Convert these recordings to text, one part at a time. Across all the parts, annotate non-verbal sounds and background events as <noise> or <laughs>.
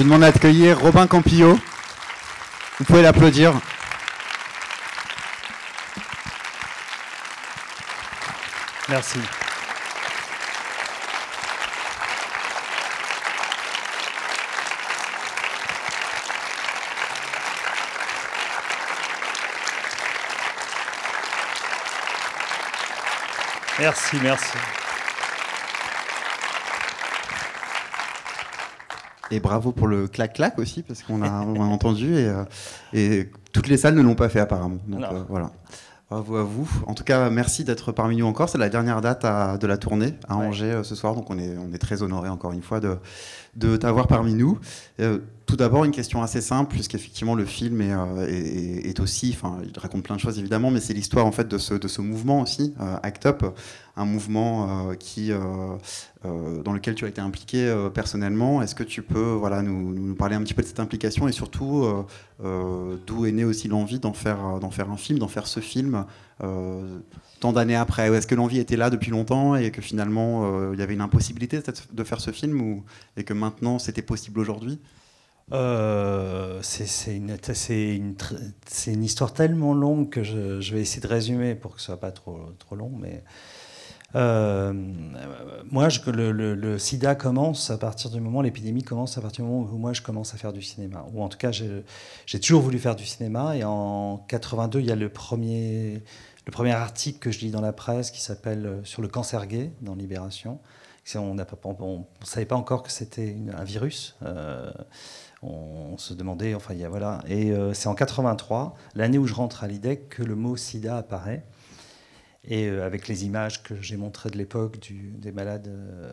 vous demande d'accueillir Robin Campillo. Vous pouvez l'applaudir. Merci. Merci, merci. Et bravo pour le clac-clac aussi, parce qu'on a, on a <laughs> entendu et, euh, et toutes les salles ne l'ont pas fait apparemment. Donc euh, voilà. Bravo à vous. En tout cas, merci d'être parmi nous encore. C'est la dernière date à- de la tournée à. Angers euh, ce soir, donc on est, on est très honorés encore une fois de, de t'avoir parmi nous. Euh, tout d'abord, une question assez simple, puisqu'effectivement le film est, euh, est- aussi, enfin, il raconte plein de choses évidemment, mais c'est l'histoire en fait de ce, mouvement aussi, euh, Act Up, un mouvement qui, dans lequel tu as été impliqué personnellement. Est-ce que tu peux, voilà, nous parler un petit peu de cette implication et surtout euh, euh, d'où est née aussi l'envie d'en faire, d'en faire un film, d'en faire ce film euh, tant d'années après Est-ce que l'envie était là depuis longtemps et que finalement euh, il y avait une impossibilité de faire ce film ou, et que maintenant c'était possible aujourd'hui? Euh, c'est une histoire tellement longue que je, je vais essayer de résumer pour que ce soit pas trop, trop long. Mais euh, moi, le, sida commence à partir du moment, l'épidémie commence à partir du moment où moi je commence à faire du cinéma. Ou en tout cas, j'ai toujours voulu faire du cinéma. Et en 82, il y a le premier, le premier article que je lis dans la presse qui s'appelle euh, Sur le cancer gay dans Libération. On ne savait pas encore que c'était un virus. Euh, on se demandait, enfin, voilà. Et c'est en 83, l'année où je rentre à l'IDEC, que le mot sida apparaît. Et euh, avec les images que j'ai montrées de l'époque des malades euh,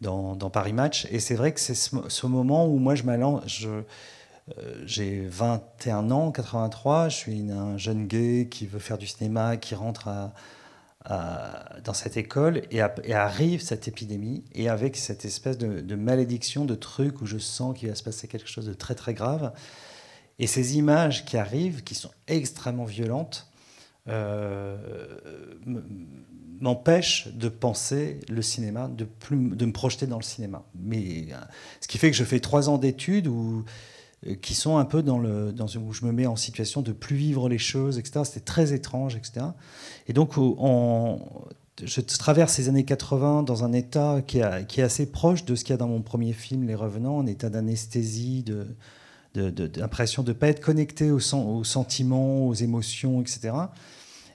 dans, Paris Match. Et c'est vrai que c'est ce, moment où moi, je m'allance. Je, euh, j'ai 21 ans, 83, je suis un jeune gay qui veut faire du cinéma, qui rentre dans cette école et, arrive cette épidémie et avec cette espèce de malédiction, de truc où je sens qu'il va se passer quelque chose de très très grave. Et ces images qui arrivent, qui sont extrêmement violentes, euh, m- m'empêchent de penser le cinéma, de, plus, de me projeter dans le cinéma. Mais euh, ce qui fait que je fais trois ans d'études où, euh, qui sont un peu dans le, dans, où je me mets en situation de plus vivre les choses, etc. C'était très étrange, etc. Et donc, je traverse ces années 80 dans un état qui, est- qui est assez proche de ce qu'il y a dans mon premier film, Les Revenants, un état d'anesthésie, de- d'impression de ne pas être connecté aux, sen- aux sentiments, aux émotions, etc.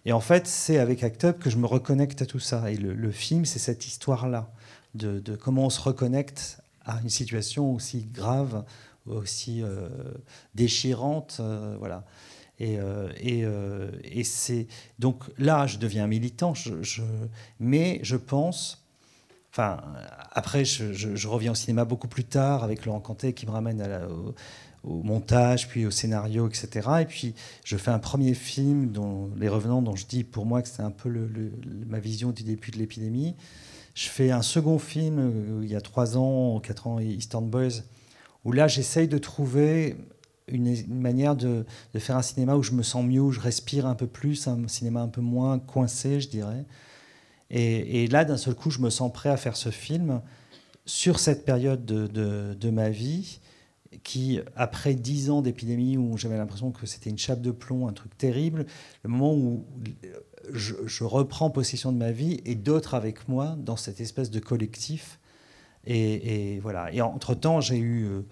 Et en fait, c'est avec Act Up que je me reconnecte à tout ça. Et le, film, c'est cette histoire-là, de, comment on se reconnecte à une situation aussi grave, aussi euh, déchirante. euh, voilà. Et, euh, et, c'est donc là, je deviens militant, mais je pense. Enfin, après, je reviens au cinéma beaucoup plus tard avec Laurent Cantet qui me ramène à la- au, au montage, puis au scénario, etc. Et puis, je fais un premier film, dont, Les Revenants, dont je dis pour moi que c'est un peu le- ma vision du début de l'épidémie. Je fais un second film, euh, il y a trois ans, quatre ans, Eastern Boys, où là, j'essaye de trouver une, manière de, de faire un cinéma où je me sens mieux, où je respire un peu plus, un cinéma un peu moins coincé, je dirais. Et, et là, d'un seul coup, je me sens prêt à faire ce film sur cette période de, de- de ma vie qui, après dix ans d'épidémie où j'avais l'impression que c'était une chape de plomb, un truc terrible, le moment où je, reprends possession de ma vie et d'autres avec moi dans cette espèce de collectif. Et, voilà. Et entre-temps, j'ai eu euh,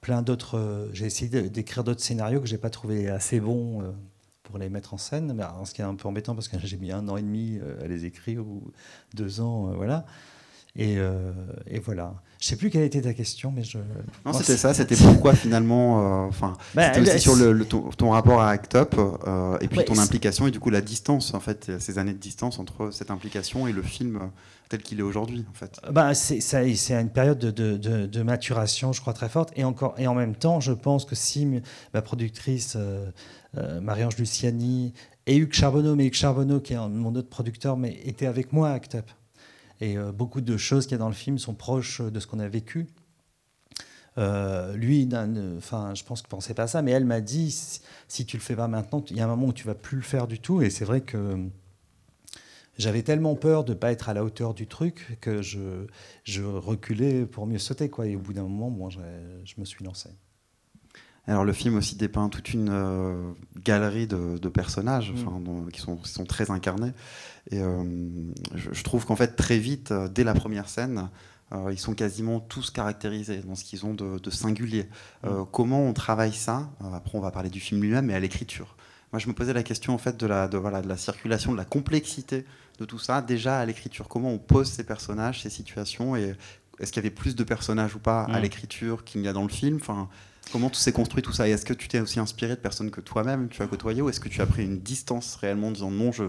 plein d'autres... euh, j'ai essayé d'écrire d'autres scénarios que j'ai pas trouvé assez bons euh, pour les mettre en scène. Ce qui est un peu embêtant parce que <laughs> j'ai mis un an et demi à les écrire ou deux ans, voilà. Et voilà. Je sais plus quelle était ta question, mais je. Non, c'était ça, c'était pourquoi finalement. euh, Enfin, Bah, c'était aussi sur le, le- ton, ton rapport à Act Up euh, et puis Ouais, ton implication et du coup la distance, en fait, ces années de distance entre cette implication et le film euh, tel qu'il est aujourd'hui, en fait. Bah, c'est ça- c'est une période de, de- de- de maturation, je crois, très forte. Et, encore, et en même temps, je pense que si ma productrice, euh, Marie-Ange Luciani, et Hugues Charbonneau, mais Hugues Charbonneau, qui est mon autre producteur, mais était avec moi à Act Up. Et euh, beaucoup de choses qu'il y a dans le film sont proches de ce qu'on a vécu. Euh, lui, d'un- enfin, je pense qu'il pensait pas ça, mais elle m'a dit si, tu le fais pas maintenant, il y a un moment où tu vas plus le faire du tout. Et c'est vrai que j'avais tellement peur de pas être à la hauteur du truc que je, reculais pour mieux sauter. Quoi. Et au bout d'un moment, je, me suis lancé. Alors le film aussi dépeint toute une euh, galerie de, personnages mm. qui, sont, sont, très incarnés. Et euh, je, trouve qu'en fait, très vite, euh, dès la première scène, ils sont quasiment tous caractérisés dans ce qu'ils ont de, singulier. Mm. comment on travaille ça? Après, on va parler du film lui-même, mais à l'écriture. Moi, je me posais la question en fait de la, de, voilà, de la circulation, de la complexité de tout ça, déjà à l'écriture. Comment on pose ces personnages, ces situations, et est-ce qu'il y avait plus de personnages ou pas à mm. l'écriture qu'il y a dans le film? Enfin, Comment tout s'est construit tout ça Et est-ce que tu t'es aussi inspiré de personnes que toi-même tu as côtoyées, ou est-ce que tu as pris une distance réellement en disant non, je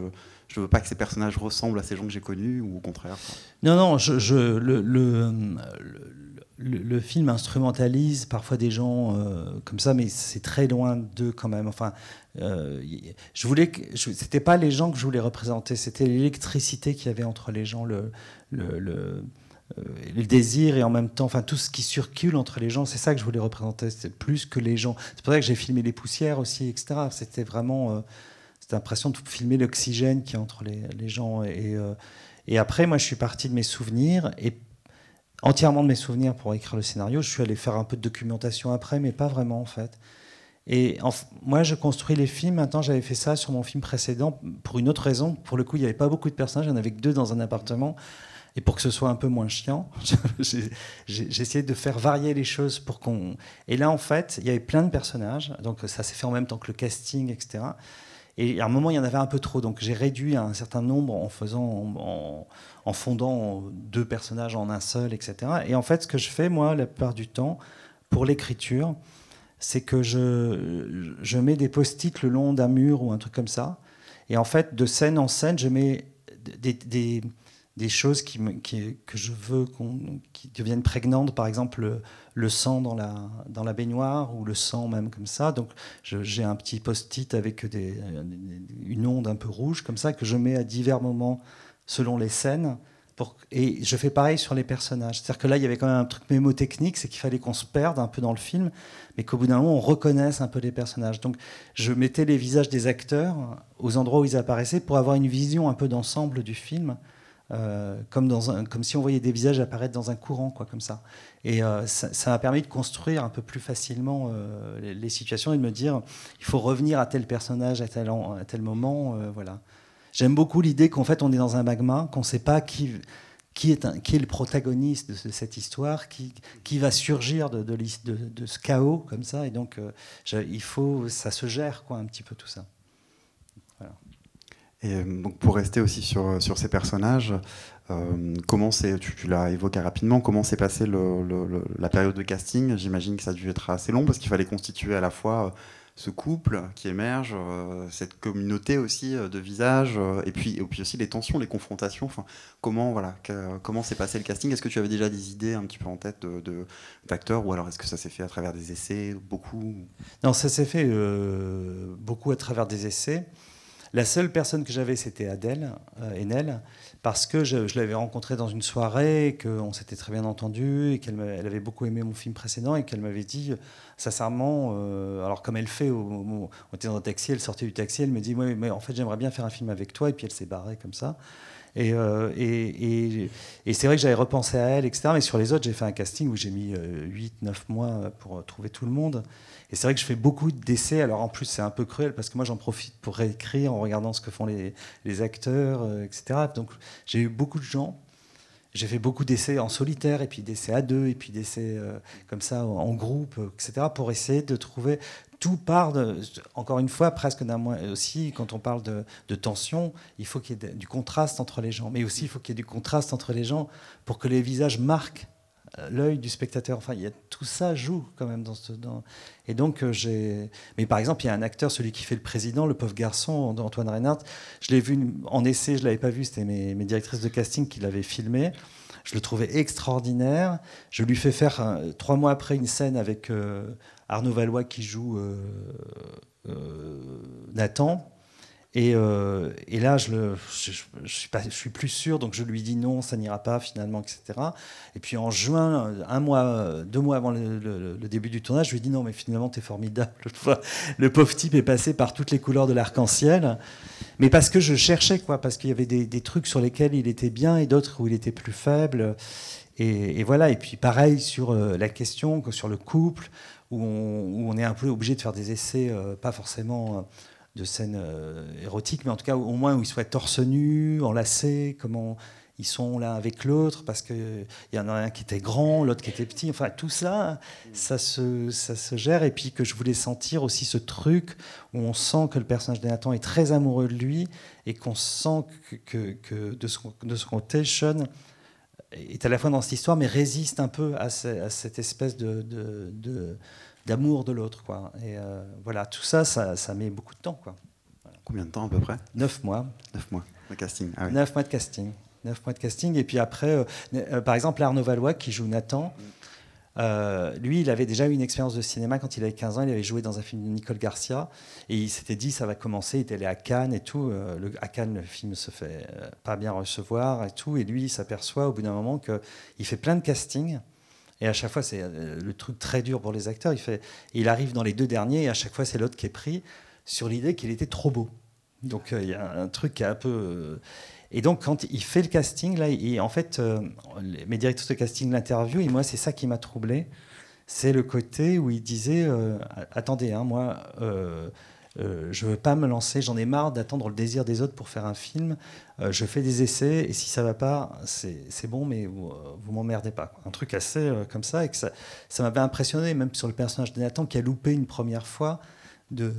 je veux pas que ces personnages ressemblent à ces gens que j'ai connus, ou au contraire Non, non, le, le, le, film instrumentalise parfois des gens euh, comme ça, mais c'est très loin d'eux quand même. Enfin, euh, je voulais, pas les gens que je voulais représenter, c'était l'électricité qu'il y avait entre les gens, le, le, euh, désir et en même temps, enfin tout ce qui circule entre les gens, c'est ça que je voulais représenter. C'est plus que les gens. C'est pour ça que j'ai filmé les poussières aussi, etc. C'était vraiment euh, cette impression de filmer l'oxygène qui est entre les, les gens. Et, et après, moi, je suis parti de mes souvenirs et entièrement de mes souvenirs pour écrire le scénario. Je suis allé faire un peu de documentation après, mais pas vraiment en fait. Et moi, je construis les films. Maintenant, j'avais fait ça sur mon film précédent pour une autre raison. Pour le coup, il n'y avait pas beaucoup de personnages. Il n'y en avait que deux dans un appartement. Et pour que ce soit un peu moins chiant, <laughs> j'ai essayé de faire varier les choses pour qu'on. Et là, en fait, il y avait plein de personnages. Donc, ça s'est fait en même temps que le casting, etc. Et à un moment, il y en avait un peu trop. Donc, j'ai réduit un certain nombre en faisant, en, fondant deux personnages en un seul, etc. Et en fait, ce que je fais, moi, la plupart du temps, pour l'écriture, c'est que je, je mets des post-it le long d'un mur ou un truc comme ça. Et en fait, de scène en scène, je mets des, des choses qui que je veux qui deviennent prégnantes, par exemple le, sang dans la, dans la baignoire ou le sang même comme ça. Donc j'ai un petit post-it avec des, une onde un peu rouge comme ça que je mets à divers moments selon les scènes et je fais pareil sur les personnages. C'est-à-dire que là, il y avait quand même un truc mémotechnique, c'est qu'il fallait qu'on se perde un peu dans le film, mais qu'au bout d'un moment, on reconnaisse un peu les personnages. Donc, je mettais les visages des acteurs aux endroits où ils apparaissaient pour avoir une vision un peu d'ensemble du film, euh, comme, si on voyait des visages apparaître dans un courant, quoi, comme ça. Et euh, ça m'a permis de construire un peu plus facilement euh, les, situations et de me dire, il faut revenir à tel personnage à tel, moment, voilà. J'aime beaucoup l'idée qu'en fait on est dans un magma, qu'on ne sait pas qui, est le protagoniste de cette histoire, qui, va surgir de, ce chaos comme ça. Et donc il faut, ça se gère quoi, un petit peu tout ça. Et euh, donc pour rester aussi sur, sur ces personnages, euh, comment tu, l'as évoqué rapidement, comment s'est passée le, la période de casting? J'imagine que ça a dû être assez long parce qu'il fallait constituer à la fois ce couple qui émerge, euh, cette communauté aussi euh, de visages, euh, et, puis, et puis aussi les tensions, les confrontations. Enfin, comment voilà, comment s'est passé le casting? Est-ce que tu avais déjà des idées un petit peu en tête de, d'acteurs, ou alors est-ce que ça s'est fait à travers des essais, beaucoup? Non, ça s'est fait beaucoup à travers des essais. La seule personne que j'avais, c'était Adèle Enel, parce que je, l'avais rencontrée dans une soirée, qu'on s'était très bien entendu, et qu'elle elle avait beaucoup aimé mon film précédent, et qu'elle m'avait dit sincèrement, euh, alors comme elle fait, on était dans un taxi, elle sortait du taxi, elle me dit, oui, mais en fait j'aimerais bien faire un film avec toi, et puis elle s'est barrée comme ça. Et, euh, et, c'est vrai que j'avais repensé à elle, etc. Mais sur les autres, j'ai fait un casting où j'ai mis 8-9 euh, mois pour trouver tout le monde. Et c'est vrai que je fais beaucoup d'essais. Alors en plus, c'est un peu cruel parce que moi, j'en profite pour réécrire en regardant ce que font les, acteurs, etc. Donc j'ai eu beaucoup de gens j'ai fait beaucoup d'essais en solitaire, et puis d'essais à deux, et puis d'essais euh, comme ça en groupe, etc., pour essayer de trouver. Tout part, encore une fois, presque d'un mois aussi, quand on parle de, tension, il faut qu'il y ait du contraste entre les gens, mais aussi il faut qu'il y ait du contraste entre les gens pour que les visages marquent euh, l'œil du spectateur. Enfin, il y a, tout ça joue quand même dans ce. Et donc, euh, j'ai. Mais par exemple, il y a un acteur, celui qui fait le président, le pauvre garçon, Antoine Reinhardt. Je l'ai vu en essai, je l'avais pas vu. C'était mes, directrices de casting qui l'avaient filmé. Je le trouvais extraordinaire. Je lui fais faire trois mois après une scène avec euh, Arnaud Valois qui joue euh, Nathan. Et, euh, et, là, je, le, je, je, suis plus sûr, donc je lui dis non, ça n'ira pas finalement, etc. Et puis en juin, un mois, deux mois avant le, début du tournage, je lui dis non, mais finalement, tu es formidable. <laughs> Le pauvre type est passé par toutes les couleurs de l'arc-en-ciel. Mais parce que je cherchais, quoi, parce qu'il y avait des, trucs sur lesquels il était bien et d'autres où il était plus faible. Et, voilà, et puis pareil sur euh, la question, sur le couple, où on, est un peu obligé de faire des essais, euh, pas forcément de scènes euh, érotiques, mais en tout cas au moins où ils soient torse nu, enlacés, comment ils sont l'un avec l'autre, parce qu'il y en a un qui était grand, l'autre qui était petit, enfin tout ça, ça se, ça se gère, et puis que je voulais sentir aussi ce truc où on sent que le personnage de Nathan est très amoureux de lui, et qu'on sent que, que, que, de, son, de côté, Sean est à la fois dans cette histoire, mais résiste un peu à, ce, à cette espèce de d'amour de l'autre. Quoi. Et euh, voilà, tout ça, ça, ça, met beaucoup de temps. Quoi. Voilà. Combien de temps à peu près? Neuf mois. Neuf mois de casting. Ah oui. Neuf mois de casting. Neuf mois de casting. Et puis après, euh, euh, par exemple, Arnaud Valois, qui joue Nathan, euh, lui, il avait déjà eu une expérience de cinéma quand il avait 15 ans. Il avait joué dans un film de Nicole Garcia. Et il s'était dit, ça va commencer. Il était allé à Cannes et tout. Euh, le, à Cannes, le film se fait euh, pas bien recevoir et tout. Et lui, il s'aperçoit au bout d'un moment qu'il fait plein de castings. Et à chaque fois, c'est le truc très dur pour les acteurs. Il, fait, il arrive dans les deux derniers et à chaque fois, c'est l'autre qui est pris sur l'idée qu'il était trop beau. Donc il y a un truc qui est un peu. Et donc, quand il fait le casting, là, il, en fait, euh, mes directeurs de casting l'interview, et moi, c'est ça qui m'a troublé. C'est le côté où il disait euh, Attendez, hein, moi, euh, euh, je veux pas me lancer, j'en ai marre d'attendre le désir des autres pour faire un film. Euh, je fais des essais et si ça va pas, c'est bon, mais vous, vous m'emmerdez pas. Un truc assez euh, comme ça et ça, m'avait impressionné, même sur le personnage de Nathan qui a loupé une première fois. De,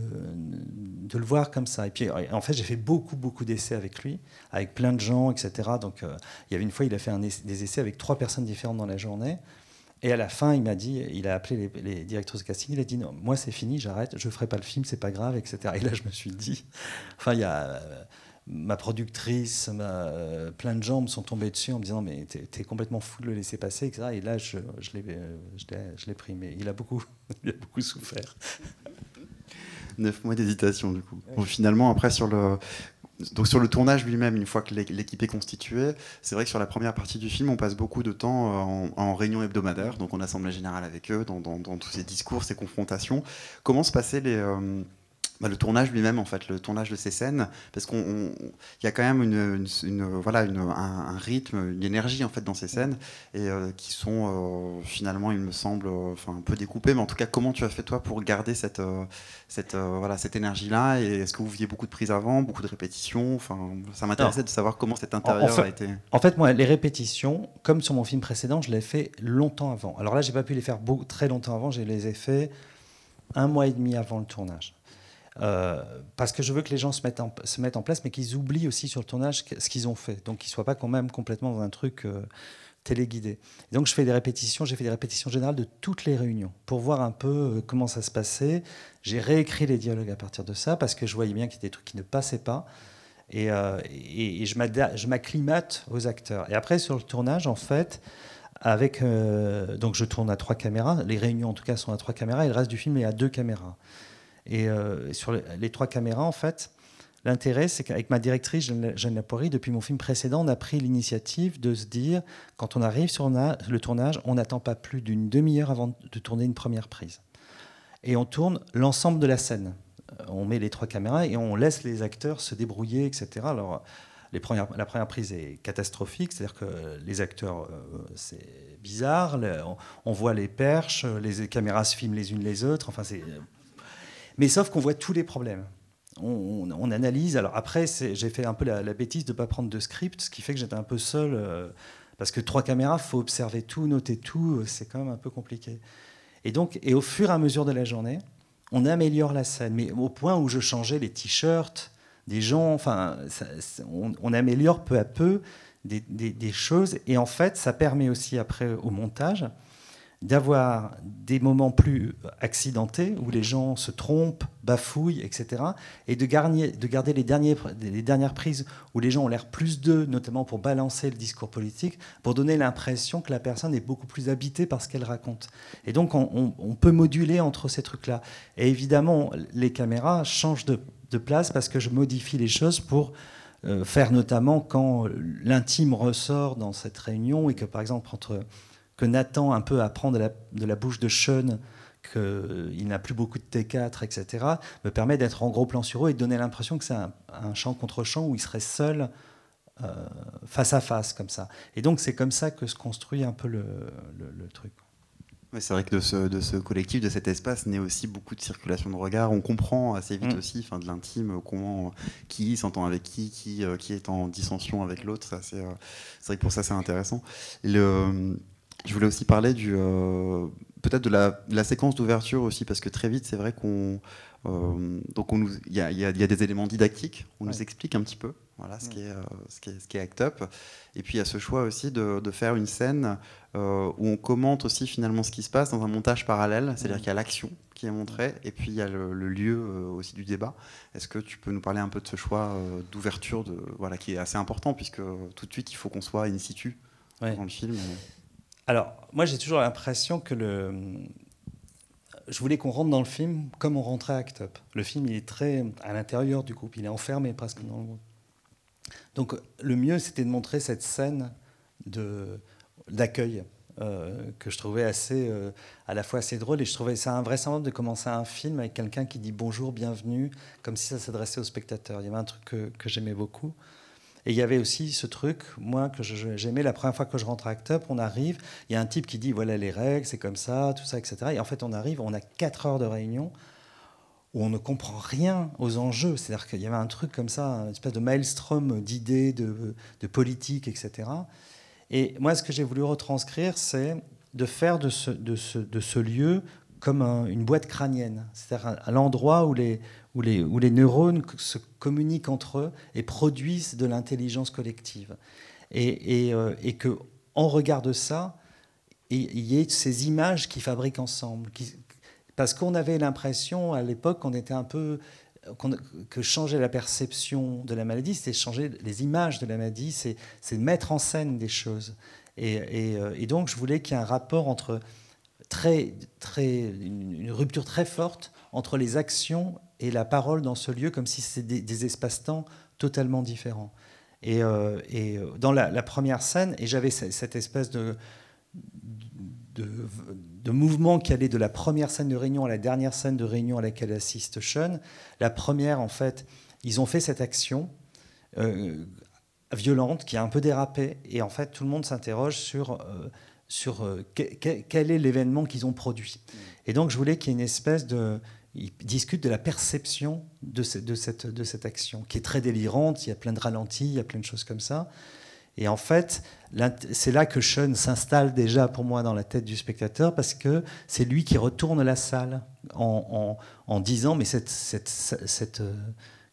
le voir comme ça. Et puis, en fait, j'ai fait beaucoup, beaucoup d'essais avec lui, avec plein de gens, etc. Donc, euh, il y avait une fois, il a fait des essais avec trois personnes différentes dans la journée. Et à la fin, il m'a dit, il a appelé les, les directeurs de casting, il a dit non, moi c'est fini, j'arrête, je ferai pas le film, c'est pas grave, etc. Et là, je me suis dit, enfin, il y a euh, ma productrice, ma, euh, plein de gens me sont tombés dessus en me disant mais t'es es complètement fou de le laisser passer, etc. Et là, je, je l'ai pris, mais il a beaucoup, <laughs> il a beaucoup souffert. Neuf mois d'hésitation, du coup. Bon, finalement, après, sur le, donc sur le tournage lui-même, une fois que l'équipe est constituée, c'est vrai que sur la première partie du film, on passe beaucoup de temps en, en réunion hebdomadaire, donc en assemblée générale avec eux, dans, dans, dans, tous ces discours, ces confrontations. Comment se passaient les, euh, bah, le tournage lui-même, en fait, le tournage de ces scènes, parce qu'il y a quand même une, une, une voilà, une, un, un, rythme, une énergie en fait dans ces scènes, et euh, qui sont euh, finalement, il me semble, euh, enfin un peu découpées. Mais en tout cas, comment tu as fait toi pour garder cette, cette, voilà, cette énergie-là? Et est-ce que vous faisiez beaucoup de prises avant, beaucoup de répétitions? Enfin, ça m'intéressait de savoir comment cet intérieur en fait, a été. En fait, moi, les répétitions, comme sur mon film précédent, je l'ai fait longtemps avant. Alors là, j'ai pas pu les faire très longtemps avant. Je les ai fait un mois et demi avant le tournage. Euh, parce que je veux que les gens se mettent en, place, mais qu'ils oublient aussi sur le tournage ce qu'ils ont fait. Donc qu'ils ne soient pas quand même complètement dans un truc euh, téléguidé. Donc je fais des répétitions, j'ai fait des répétitions générales de toutes les réunions pour voir un peu euh, comment ça se passait. J'ai réécrit les dialogues à partir de ça parce que je voyais bien qu'il y avait des trucs qui ne passaient pas. Et, euh, et je m'acclimate aux acteurs. Et après, sur le tournage, en fait, avec, euh, donc je tourne à trois caméras. Les réunions, en tout cas, sont à trois caméras. Et le reste du film est à deux caméras. Et euh, sur les, trois caméras, en fait, l'intérêt, c'est qu'avec ma directrice, Jeanne Laporie, depuis mon film précédent, on a pris l'initiative de se dire, quand on arrive sur le tournage, on n'attend pas plus d'une demi-heure avant de tourner une première prise. Et on tourne l'ensemble de la scène. On met les trois caméras et on laisse les acteurs se débrouiller, etc. Alors, la première prise est catastrophique, c'est-à-dire que les acteurs, euh, c'est bizarre, on, on, voit les perches, les caméras se filment les unes les autres, enfin c'est mais sauf qu'on voit tous les problèmes. On, analyse. Alors après, j'ai fait un peu la, bêtise de ne pas prendre de script, ce qui fait que j'étais un peu seul. Euh, parce que trois caméras, faut observer tout, noter tout, c'est quand même un peu compliqué. Et donc, et au fur et à mesure de la journée, on améliore la scène, mais au point où je changeais les t-shirts des gens. Enfin, ça, on, améliore peu à peu des, choses, et en fait, ça permet aussi après au montage d'avoir des moments plus accidentés où les gens se trompent, bafouillent, etc. Et de, garder, de garder les, dernières prises où les gens ont l'air plus d'eux, notamment pour balancer le discours politique, pour donner l'impression que la personne est beaucoup plus habitée par ce qu'elle raconte. Et donc on, peut moduler entre ces trucs-là. Et évidemment, les caméras changent de de place parce que je modifie les choses pour euh, faire notamment quand l'intime ressort dans cette réunion et que par exemple entre que Nathan un peu apprend de la, de la bouche de Sean qu'il n'a plus beaucoup de T4, etc., me permet d'être en gros plan sur eux et de donner l'impression que c'est un, un chant contre chant où il serait seul euh, face à face, comme ça. Et donc c'est comme ça que se construit un peu le, le, truc. c'est vrai que de ce, de ce, collectif, de cet espace, naît aussi beaucoup de circulation de regards. On comprend assez vite mm. aussi, enfin, de l'intime, comment qui s'entend avec qui, qui, euh, qui est en dissension avec l'autre. Euh, c'est vrai que pour ça, c'est intéressant. Le, je voulais aussi parler du, peut-être de la, la séquence d'ouverture aussi, parce que très vite, c'est vrai qu'on euh, donc il y, y, a des éléments didactiques, on nous explique un petit peu voilà, ce, qui est, euh, ce, qui est, ce qui est Act Up. Et puis il y a ce choix aussi de, de faire une scène euh, où on commente aussi finalement ce qui se passe dans un montage parallèle, c'est-à-dire qu'il y a l'action qui est montrée et puis il y a le, lieu aussi du débat. Est-ce que tu peux nous parler un peu de ce choix d'ouverture voilà, qui est assez important puisque tout de suite il faut qu'on soit in situ dans le film Alors moi j'ai toujours l'impression que le je voulais qu'on rentre dans le film comme on rentrait à Act Up. Le film, il est très à l'intérieur du groupe, il est enfermé presque dans le groupe. Donc le mieux, c'était de montrer cette scène d'accueil euh, que je trouvais assez, euh, à la fois assez drôle et je trouvais ça invraisemblable de commencer un film avec quelqu'un qui dit bonjour, bienvenue, comme si ça s'adressait au spectateur. Il y avait un truc que, que j'aimais beaucoup. Et il y avait aussi ce truc, moi, que j'aimais la première fois que je rentre à Act Up, on arrive, il y a un type qui dit voilà les règles, c'est comme ça, tout ça, etc. Et en fait, on arrive, on a 4 heures de réunion où on ne comprend rien aux enjeux. C'est-à-dire qu'il y avait un truc comme ça, une espèce de maelstrom d'idées, de, de politique, etc. Et moi, ce que j'ai voulu retranscrire, c'est de faire de ce, de ce, de ce lieu comme une boîte crânienne, c'est-à-dire à l'endroit où les, où les, où les neurones se communiquent entre eux et produisent de l'intelligence collective. Et, et, euh, et que regard de ça, il y ait ces images qui fabriquent ensemble. parce qu'on avait l'impression à l'époque qu'on était un peu que changer la perception de la maladie, c'est changer les images de la maladie, c'est mettre en scène des choses. Et, euh, et donc je voulais qu'il y ait un rapport entre très, très, une rupture très forte entre les actions et la parole dans ce lieu, comme si c'était des, espaces-temps totalement différents. Et, euh, et euh, dans la, première scène, et j'avais cette espèce de, de, mouvement qui allait de la première scène de réunion à la dernière scène de réunion à laquelle assiste Sean. La première, en fait, ils ont fait cette action euh, violente qui a un peu dérapé, et en fait, tout le monde s'interroge sur sur euh, quel est l'événement qu'ils ont produit. Et donc, je voulais qu'il y ait une espèce de. Ils discutent de la perception de, de, cette, de cette action, qui est très délirante. Il y a plein de ralentis, il y a plein de choses comme ça. Et en fait, c'est là que Sean s'installe déjà pour moi dans la tête du spectateur, parce que c'est lui qui retourne la salle en, en, en disant Mais cette, cette, cette euh,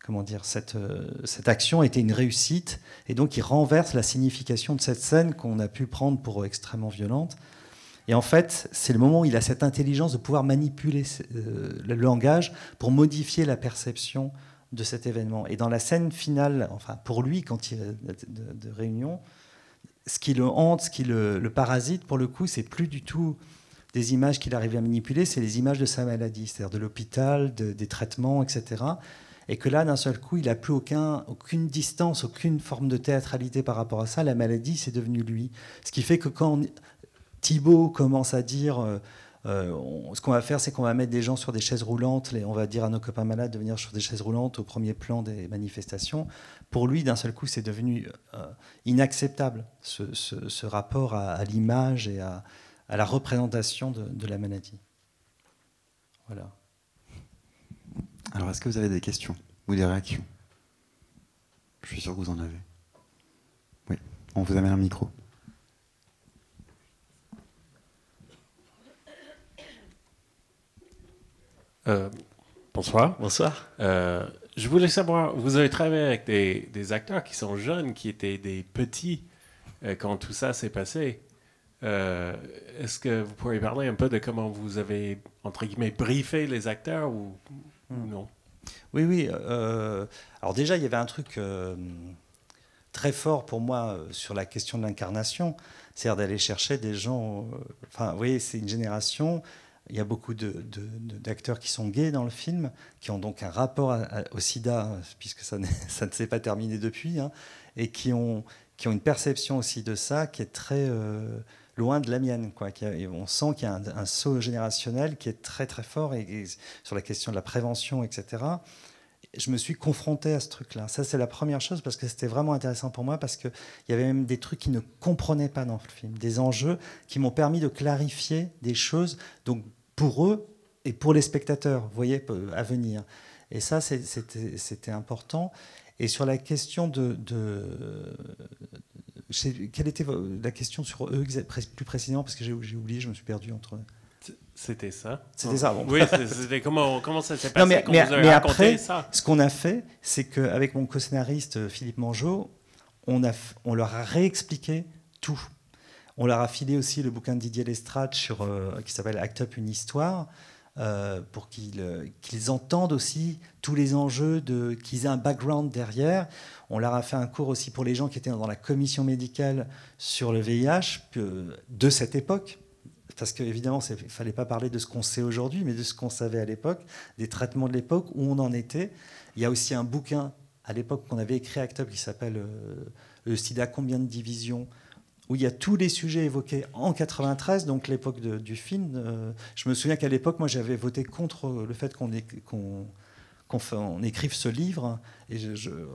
comment dire, cette, euh, cette action était une réussite, et donc il renverse la signification de cette scène qu'on a pu prendre pour extrêmement violente. Et en fait, c'est le moment où il a cette intelligence de pouvoir manipuler euh, le langage pour modifier la perception de cet événement. Et dans la scène finale, enfin pour lui, quand il est de, réunion, ce qui le hante, ce qui le, le parasite, pour le coup, c'est plus du tout des images qu'il arrive à manipuler, c'est les images de sa maladie, c'est-à-dire de l'hôpital, des traitements, etc et que là, d'un seul coup, il n'a plus aucun, aucune distance, aucune forme de théâtralité par rapport à ça. La maladie, c'est devenu lui. Ce qui fait que quand Thibault commence à dire euh, euh, ce qu'on va faire, c'est qu'on va mettre des gens sur des chaises roulantes, on va dire à nos copains malades de venir sur des chaises roulantes au premier plan des manifestations. Pour lui, d'un seul coup, c'est devenu euh, inacceptable, ce, rapport à, l'image et à, la représentation de, de la maladie. Voilà. Alors, est-ce que vous avez des questions ou des réactions? Je suis sûr que vous en avez. Oui, on vous amène un micro. Euh, bonsoir. Bonsoir. Euh, je voulais savoir, vous avez travaillé avec des, acteurs qui sont jeunes, qui étaient des petits euh, quand tout ça s'est passé. Est-ce que vous pourriez parler un peu de comment vous avez, entre guillemets, briefé les acteurs ou Hmm. non Oui, oui. Euh, alors déjà, il y avait un truc euh, très fort pour moi euh, sur la question de l'incarnation, c'est-à-dire d'aller chercher des gens... Enfin, vous voyez, c'est une génération Il y a beaucoup d'acteurs qui sont gays dans le film, qui ont donc un rapport au sida, puisque ça, <laughs> ça ne s'est pas terminé depuis, hein, et qui ont, qui ont une perception aussi de ça qui est très euh, loin de la mienne. Quoi. on sent qu'il y a un, saut générationnel qui est très très fort et, sur la question de la prévention, etc. Je me suis confronté à ce truc-là. Ça, c'est la première chose parce que c'était vraiment intéressant pour moi parce qu'il y avait même des trucs qu'ils ne comprenaient pas dans le film, des enjeux qui m'ont permis de clarifier des choses. Donc, pour eux et pour les spectateurs, voyez, à venir. Et ça, c'était important. Et sur la question de, quelle était la question sur eux plus précisément parce que j'ai oublié, je me suis perdu entre. C'était ça. C'était ça. Oui, c'était comment, comment ça s'est passé mais, mais, après, ce qu'on a fait, c'est qu'avec mon co-scénariste euh, Philippe Mangeot, on, a, on leur a réexpliqué tout. On leur a filé aussi le bouquin de Didier Lestrade sur, euh, qui s'appelle Act Up une histoire. Euh, pour qu'ils qu'ils entendent aussi tous les enjeux, qu'ils aient un background derrière. On leur a fait un cours aussi pour les gens qui étaient dans la commission médicale sur le VIH de cette époque. Parce qu'évidemment, il ne fallait pas parler de ce qu'on sait aujourd'hui, mais de ce qu'on savait à l'époque, des traitements de l'époque, où on en était. Il y a aussi un bouquin à l'époque qu'on avait écrit à Actop qui s'appelle euh, Le sida, combien de divisions où il y a tous les sujets évoqués en 93, donc l'époque du film. Euh, je me souviens qu'à l'époque, moi, j'avais voté contre le fait qu'on écrive ce livre. Et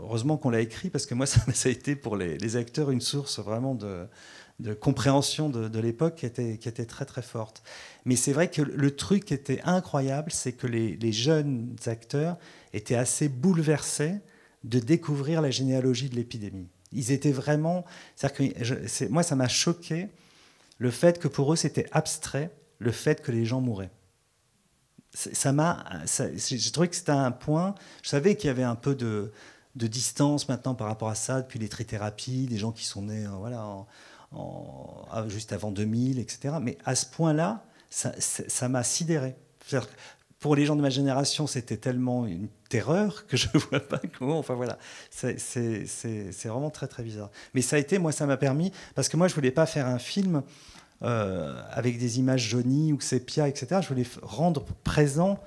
heureusement qu'on l'a écrit, parce que moi, <laughs> ça, a été pour les, acteurs une source vraiment de, compréhension de, l'époque qui était, très très forte. Mais c'est vrai que le truc qui était incroyable, c'est que les, jeunes acteurs étaient assez bouleversés de découvrir la généalogie de l'épidémie. Ils étaient vraiment. Que moi, ça m'a choqué le fait que pour eux, c'était abstrait le fait que les gens mouraient. Ça m'a. J'ai trouvé que c'était un point. Je savais qu'il y avait un peu de, distance maintenant par rapport à ça, depuis les trithérapies, des gens qui sont nés euh, voilà, en, juste avant 2000, etc. Mais à ce point-là, ça m'a sidéré pour les gens de ma génération, c'était tellement une terreur que je <laughs> vois pas comment. Enfin voilà, c'est vraiment très très bizarre. Mais ça a été, moi, ça m'a permis, parce que moi, je voulais pas faire un film euh, avec des images jaunies ou sépia, etc. Je voulais rendre présent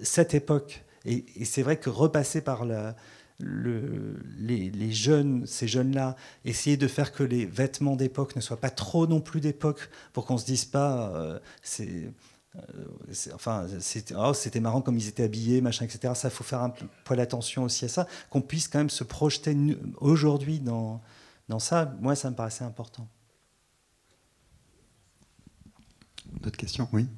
cette époque. Et, c'est vrai que repasser par la, le, les, jeunes, ces jeunes-là, essayer de faire que les vêtements d'époque ne soient pas trop non plus d'époque, pour qu'on se dise pas, euh, c'est euh, enfin, oh, c'était marrant comme ils étaient habillés, machin, etc. Ça, faut faire un poil attention aussi à ça, qu'on puisse quand même se projeter aujourd'hui dans, dans ça. Moi, ça me paraissait important. D'autres questions? Oui.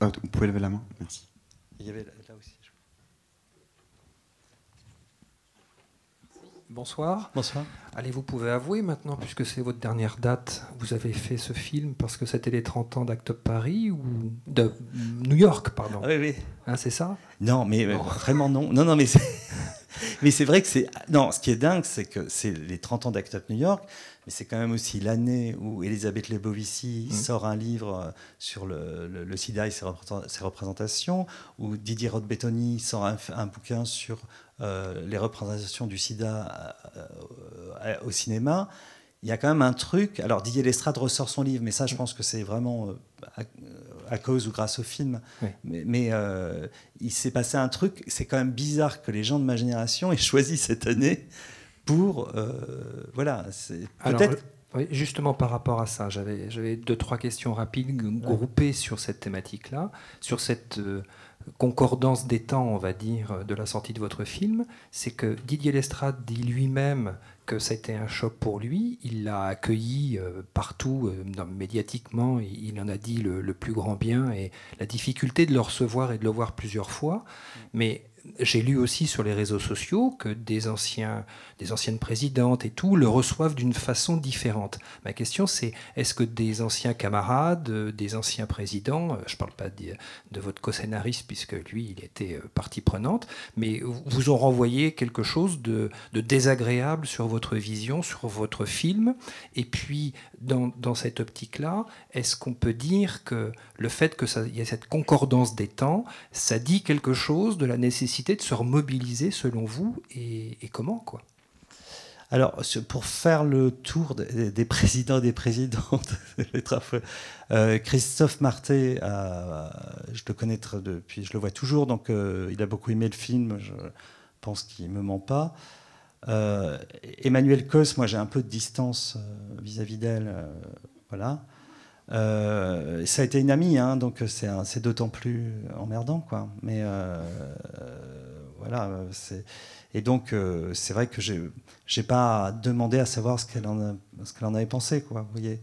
Ah, vous pouvez lever la main, merci. Il y avait là aussi. Bonsoir. Bonsoir. Allez, vous pouvez avouer maintenant, puisque c'est votre dernière date, vous avez fait ce film parce que c'était les 30 ans d'Act Paris ou de New York, pardon. Oui, oui. Hein, c'est ça? Non, mais euh, vraiment non. Non, non, mais c'est... <laughs> mais c'est vrai que c'est. Non, ce qui est dingue, c'est que c'est les 30 ans d'Act Up New York, mais c'est quand même aussi l'année où Elisabeth Lebovici mmh. sort un livre euh, sur le, le, sida et ses, représentations, où Didier Roth-Bettoni sort un, un, bouquin sur euh, les représentations du sida euh, au cinéma, il y a quand même un truc. Alors Didier Lestrade ressort son livre, mais ça, je pense que c'est vraiment euh, à, cause ou grâce au film. Mais, il s'est passé un truc. C'est quand même bizarre que les gens de ma génération aient choisi cette année pour, voilà, peut-être. justement par rapport à ça, j'avais deux, trois questions rapides groupées sur cette thématique-là, sur cette concordance des temps, on va dire, de la sortie de votre film, c'est que Didier Lestrade dit lui-même que c'était un choc pour lui. Il l'a accueilli euh, partout, euh, médiatiquement, il en a dit le, le, plus grand bien et la difficulté de le recevoir et de le voir plusieurs fois. Mais j'ai lu aussi sur les réseaux sociaux que des, anciens, des anciennes présidentes et tout le reçoivent d'une façon différente. Ma question c'est est-ce que des anciens camarades, euh, des anciens présidents, euh, je ne parle pas de, votre co-scénariste puisque lui il était euh, partie prenante, mais vous ont renvoyé quelque chose de, de désagréable sur votre vision, sur votre film? Et puis dans, dans cette optique-là, est-ce qu'on peut dire que le fait qu'il y ait cette concordance des temps, ça dit quelque chose de la nécessité de se remobiliser selon vous et, comment quoi Alors, pour faire le tour des, présidents et des présidentes, <laughs> euh, Christophe Marté, je le connais depuis, je le vois toujours, donc euh, il a beaucoup aimé le film, je pense qu'il ne me ment pas. Euh, Emmanuel Cos, moi j'ai un peu de distance vis-à-vis d'elle, voilà. Ça a été une amie, hein, donc c'est d'autant plus emmerdant, quoi. Mais voilà, c'est et donc, euh, c'est vrai que je n'ai pas demandé à savoir ce qu'elle en, avait pensé. Quoi, vous voyez.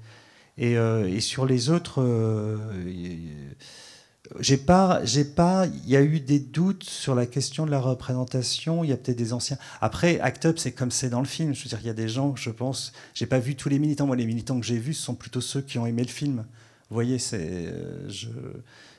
Et, euh, sur les autres, euh, j'ai pas, j'ai pas, il y a eu des doutes sur la question de la représentation. Il y a peut-être des anciens. Après, Act Up, c'est comme c'est dans le film. Je veux dire, il y a des gens, je pense, j'ai pas vu tous les militants. Moi, les militants que j'ai vus, ce sont plutôt ceux qui ont aimé le film. Vous voyez, c'est, je,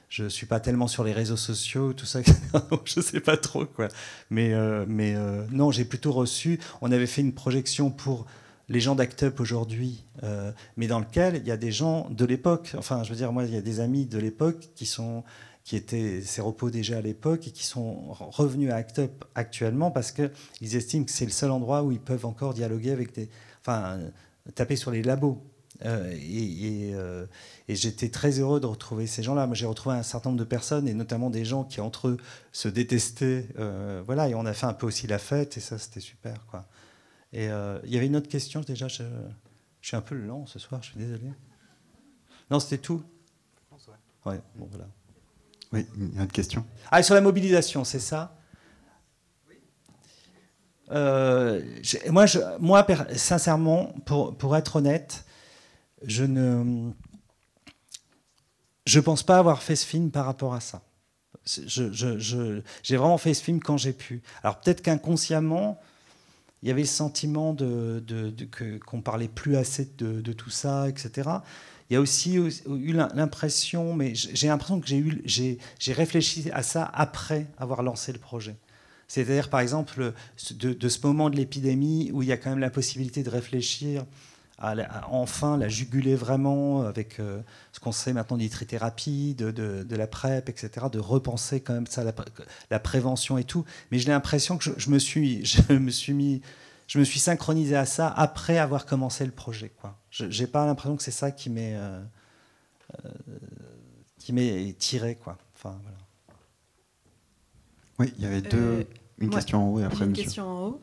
je suis pas tellement sur les réseaux sociaux, tout ça, <laughs> je sais pas trop quoi. Mais, euh, mais euh, non, j'ai plutôt reçu. On avait fait une projection pour les gens d'Act Up aujourd'hui, euh, mais dans lequel il y a des gens de l'époque. Enfin, je veux dire, moi, il y a des amis de l'époque qui sont qui étaient repos déjà à l'époque et qui sont revenus à Act Up actuellement parce qu'ils estiment que c'est le seul endroit où ils peuvent encore dialoguer avec des, enfin, taper sur les labos. Euh, euh, et, j'étais très heureux de retrouver ces gens-là. Moi, j'ai retrouvé un certain nombre de personnes, et notamment des gens qui entre eux se détestaient. Voilà, et on a fait un peu aussi la fête, et ça, c'était super. Quoi. Et il y avait une autre question, déjà, je, suis un peu lent ce soir, je suis désolé. Non, c'était tout? Ouais, bon, voilà. Oui, une autre question. Ah, sur la mobilisation, c'est ça? Moi, je, moi, sincèrement, pour, pour être honnête, je ne je pense pas avoir fait ce film par rapport à ça. J'ai vraiment fait ce film quand j'ai pu. Alors peut-être qu'inconsciemment, il y avait le sentiment de, qu'on parlait plus assez de, tout ça, etc. Il y a aussi eu l'impression, mais j'ai l'impression que j'ai eu, j'ai réfléchi à ça après avoir lancé le projet. C'est-à-dire, par exemple, de, de, ce moment de l'épidémie où il y a quand même la possibilité de réfléchir enfin la juguler vraiment avec euh, ce qu'on sait maintenant des thérapies, de, de, la PrEP, etc., de repenser quand même ça, la, prévention et tout. Mais j'ai l'impression que je, me suis, <laughs> je me suis mis, je me suis synchronisé à ça après avoir commencé le projet. Quoi. Je n'ai pas l'impression que c'est ça qui m'est euh, euh, qui m'est tiré. Quoi. Enfin, voilà. Oui, il y avait deux. une question en haut et après, Une question en haut,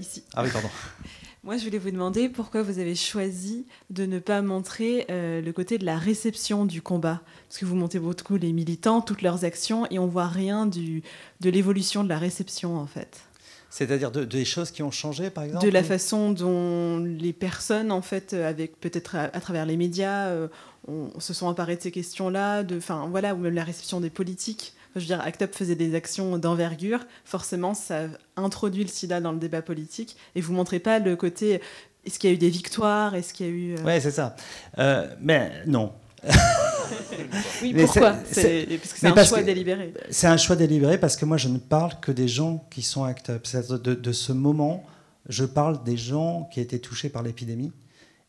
ici. Ah oui, pardon. <laughs> Moi, je voulais vous demander pourquoi vous avez choisi de ne pas montrer euh, le côté de la réception du combat. Parce que vous montez beaucoup les militants, toutes leurs actions, et on voit rien du, de l'évolution de la réception, en fait. C'est-à-dire de, des choses qui ont changé, par exemple De la façon dont les personnes, en fait, avec peut-être à, travers les médias, euh, se sont emparées de ces questions-là, de, voilà, ou même la réception des politiques. Je veux dire, ACT UP faisait des actions d'envergure. Forcément, ça introduit le sida dans le débat politique. Et vous ne montrez pas le côté est-ce qu'il y a eu des victoires? Est-ce qu'il y a eu. Euh, oui, c'est ça. Euh, mais non. <laughs> oui, pourquoi? c'est un choix délibéré. C'est un choix délibéré parce que moi, je ne parle que des gens qui sont ACT UP. De, de ce moment, je parle des gens qui étaient touchés par l'épidémie.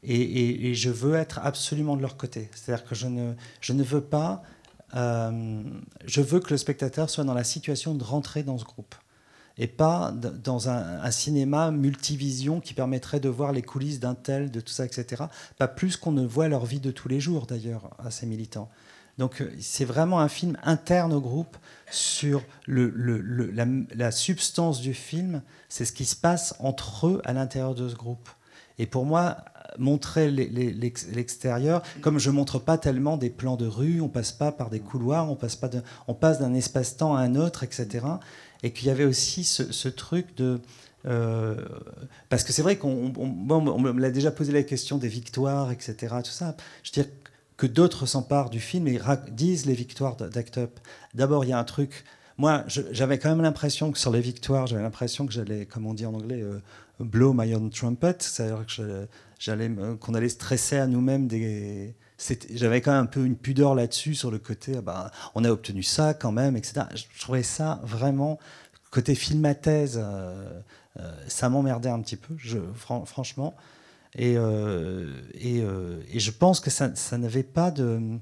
Et, et, je veux être absolument de leur côté. C'est-à-dire que je ne, je ne veux pas euh, je veux que le spectateur soit dans la situation de rentrer dans ce groupe et pas dans un, cinéma multivision qui permettrait de voir les coulisses d'un tel, de tout ça, etc. Pas plus qu'on ne voit leur vie de tous les jours, d'ailleurs, à ces militants. Donc euh, c'est vraiment un film interne au groupe sur la, substance du film, c'est ce qui se passe entre eux à l'intérieur de ce groupe. Et pour moi, montrer l'extérieur, comme je montre pas tellement des plans de rue, on passe pas par des couloirs, on passe pas d'un espace-temps à un autre, etc. Et qu'il y avait aussi ce, truc de euh, parce que c'est vrai qu'on on, me l'a déjà posé la question des victoires, etc. Tout ça. Je veux dire que d'autres s'emparent du film et disent les victoires d'Act Up. D'abord, il y a un truc. Moi, j'avais quand même l'impression que sur les victoires, j'avais l'impression que j'allais, comme on dit en anglais, euh, blow my own trumpet, c'est-à-dire que qu'on allait stresser à nous-mêmes des. J'avais quand même un peu une pudeur là-dessus sur le côté, ah bah, on a obtenu ça quand même, etc. Je trouvais ça vraiment côté filmathèse, euh, euh, ça m'emmerdait un petit peu, je, franchement. Et, euh, et, et, je pense que ça, n'avait pas de,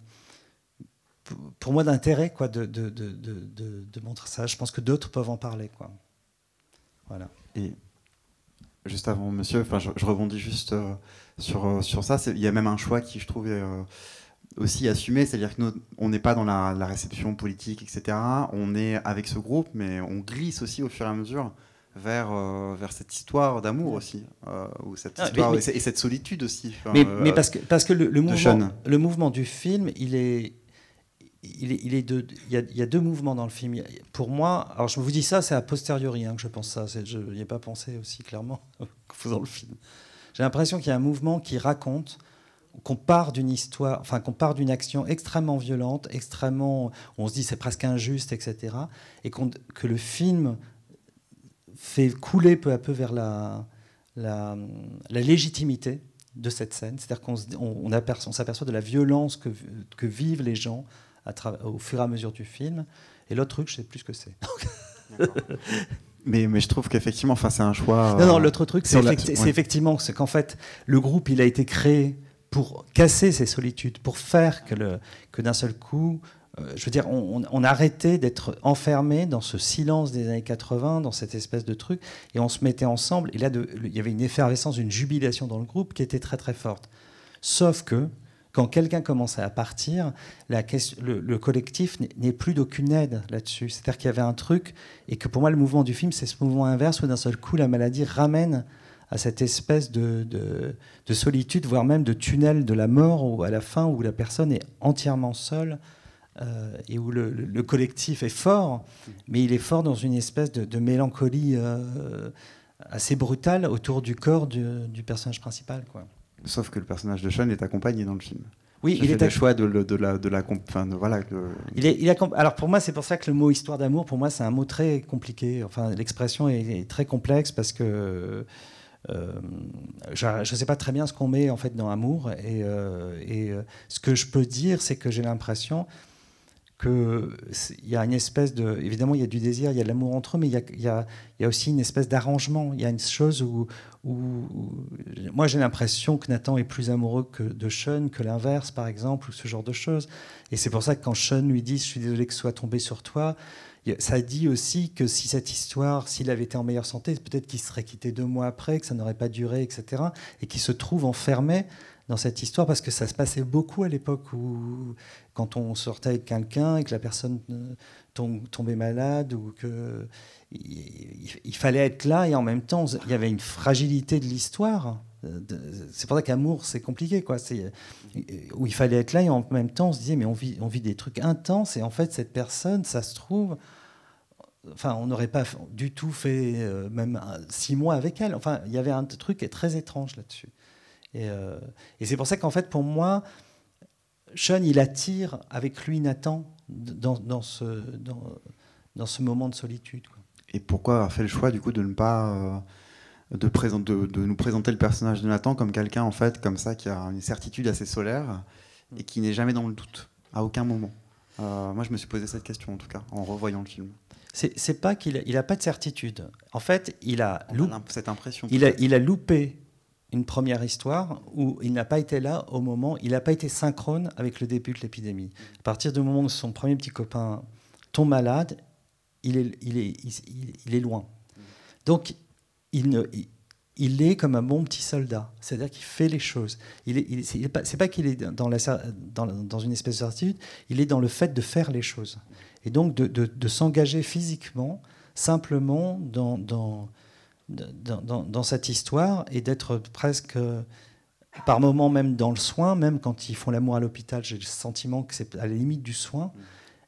pour moi, d'intérêt quoi, de, de, de, de, montrer ça. Je pense que d'autres peuvent en parler. Quoi. Voilà. Et juste avant monsieur, enfin, je, rebondis juste euh, sur, euh, sur ça. Il y a même un choix qui, je trouve, est aussi assumé, c'est-à-dire que on n'est pas dans la, réception politique, etc. On est avec ce groupe, mais on glisse aussi au fur et à mesure vers, vers cette histoire d'amour aussi, ou cette ah, histoire, et, cette solitude aussi. mais, parce que, parce que le, le mouvement, le mouvement du film, il est il, y a, deux mouvements dans le film. Pour moi, alors je vous dis ça, c'est a posteriori hein, que je pense ça. Je n'y ai pas pensé aussi clairement <laughs> en faisant le film. J'ai l'impression qu'il y a un mouvement qui raconte qu'on part d'une histoire, enfin qu'on part d'une action extrêmement violente, extrêmement, on se dit c'est presque injuste, etc. Et que le film fait couler peu à peu vers la, la, légitimité de cette scène. C'est-à-dire qu'on on, on s'aperçoit de la violence que vivent les gens au fur et à mesure du film. Et l'autre truc, je sais plus ce que c'est. <laughs> mais, mais je trouve qu'effectivement, enfin, c'est un choix. Non, non, l'autre truc, c'est effectivement c'est qu'en fait, le groupe, il a été créé pour casser ces solitudes, pour faire que, le, que d'un seul coup, euh, je veux dire, on, on a arrêté d'être enfermé dans ce silence des années 80, dans cette espèce de truc, et on se mettait ensemble. Et là, de, il y avait une effervescence, une jubilation dans le groupe qui était très très forte. Sauf que quand quelqu'un commençait à partir, le, collectif n'est plus d'aucune aide là-dessus. C'est-à-dire qu'il y avait un truc, et que pour moi, le mouvement du film, c'est ce mouvement inverse où d'un seul coup, la maladie ramène à cette espèce de, de, solitude, voire même de tunnel de la mort, où à la fin, où la personne est entièrement seule. Euh, et où le, collectif est fort, mais il est fort dans une espèce de, mélancolie euh, assez brutale autour du corps du, du personnage principal. Quoi. Sauf que le personnage de Sean est accompagné dans le film. Oui, il est le choix de, de, la, de la, enfin, voilà. Il est, il alors pour moi, c'est pour ça que le mot histoire d'amour, pour moi, c'est un mot très compliqué. Enfin, l'expression est, très complexe parce que euh, je ne sais pas très bien ce qu'on met en fait dans amour. Et, euh, et euh, ce que je peux dire, c'est que j'ai l'impression qu'il y a une espèce de. Évidemment, il y a du désir, il y a de l'amour entre eux, mais il y a, y a, y a aussi une espèce d'arrangement. Il y a une chose où. où, moi, j'ai l'impression que Nathan est plus amoureux que de Sean que l'inverse, par exemple, ou ce genre de choses. Et c'est pour ça que quand Sean lui dit Je suis désolé que ce soit tombé sur toi, ça dit aussi que si cette histoire, s'il avait été en meilleure santé, peut-être qu'il serait quitté deux mois après, que ça n'aurait pas duré, etc. Et qu'il se trouve enfermé dans cette histoire parce que ça se passait beaucoup à l'époque où quand on sortait avec quelqu'un et que la personne euh, tombait malade ou que il, fallait être là et en même temps il y avait une fragilité de l'histoire. C'est pour ça qu'amour c'est compliqué quoi. C'est où il fallait être là et en même temps on se disait mais on vit des trucs intenses et en fait cette personne ça se trouve enfin, on n'aurait pas du tout fait euh, même six mois avec elle. Enfin, il y avait un truc qui est très étrange là-dessus. Euh, et, c'est pour ça qu'en fait, pour moi, Sean, il attire avec lui Nathan dans, ce, dans, ce moment de solitude. Et pourquoi avoir fait le choix du coup de ne pas euh, de, de, nous présenter le personnage de Nathan comme quelqu'un en fait comme ça qui a une certitude assez solaire et qui n'est jamais dans le doute à aucun moment? Euh, moi, je me suis posé cette question en tout cas en revoyant le film. C'est pas qu'il n'a a pas de certitude. En fait, il a, cette impression. Il a, il a loupé une première histoire où il n'a pas été là au moment, il n'a pas été synchrone avec le début de l'épidémie. À partir du moment où son premier petit copain tombe malade, il est, loin. Donc, il, ne, est comme un bon petit soldat, c'est-à-dire qu'il fait les choses. Il est, c'est pas, qu'il est dans, la, dans, une espèce de certitude, il est dans le fait de faire les choses. Et donc de, de, de s'engager physiquement, simplement dans, dans dans, cette histoire et d'être presque, par moments même dans le soin, même quand ils font l'amour à l'hôpital, j'ai le sentiment que c'est à la limite du soin.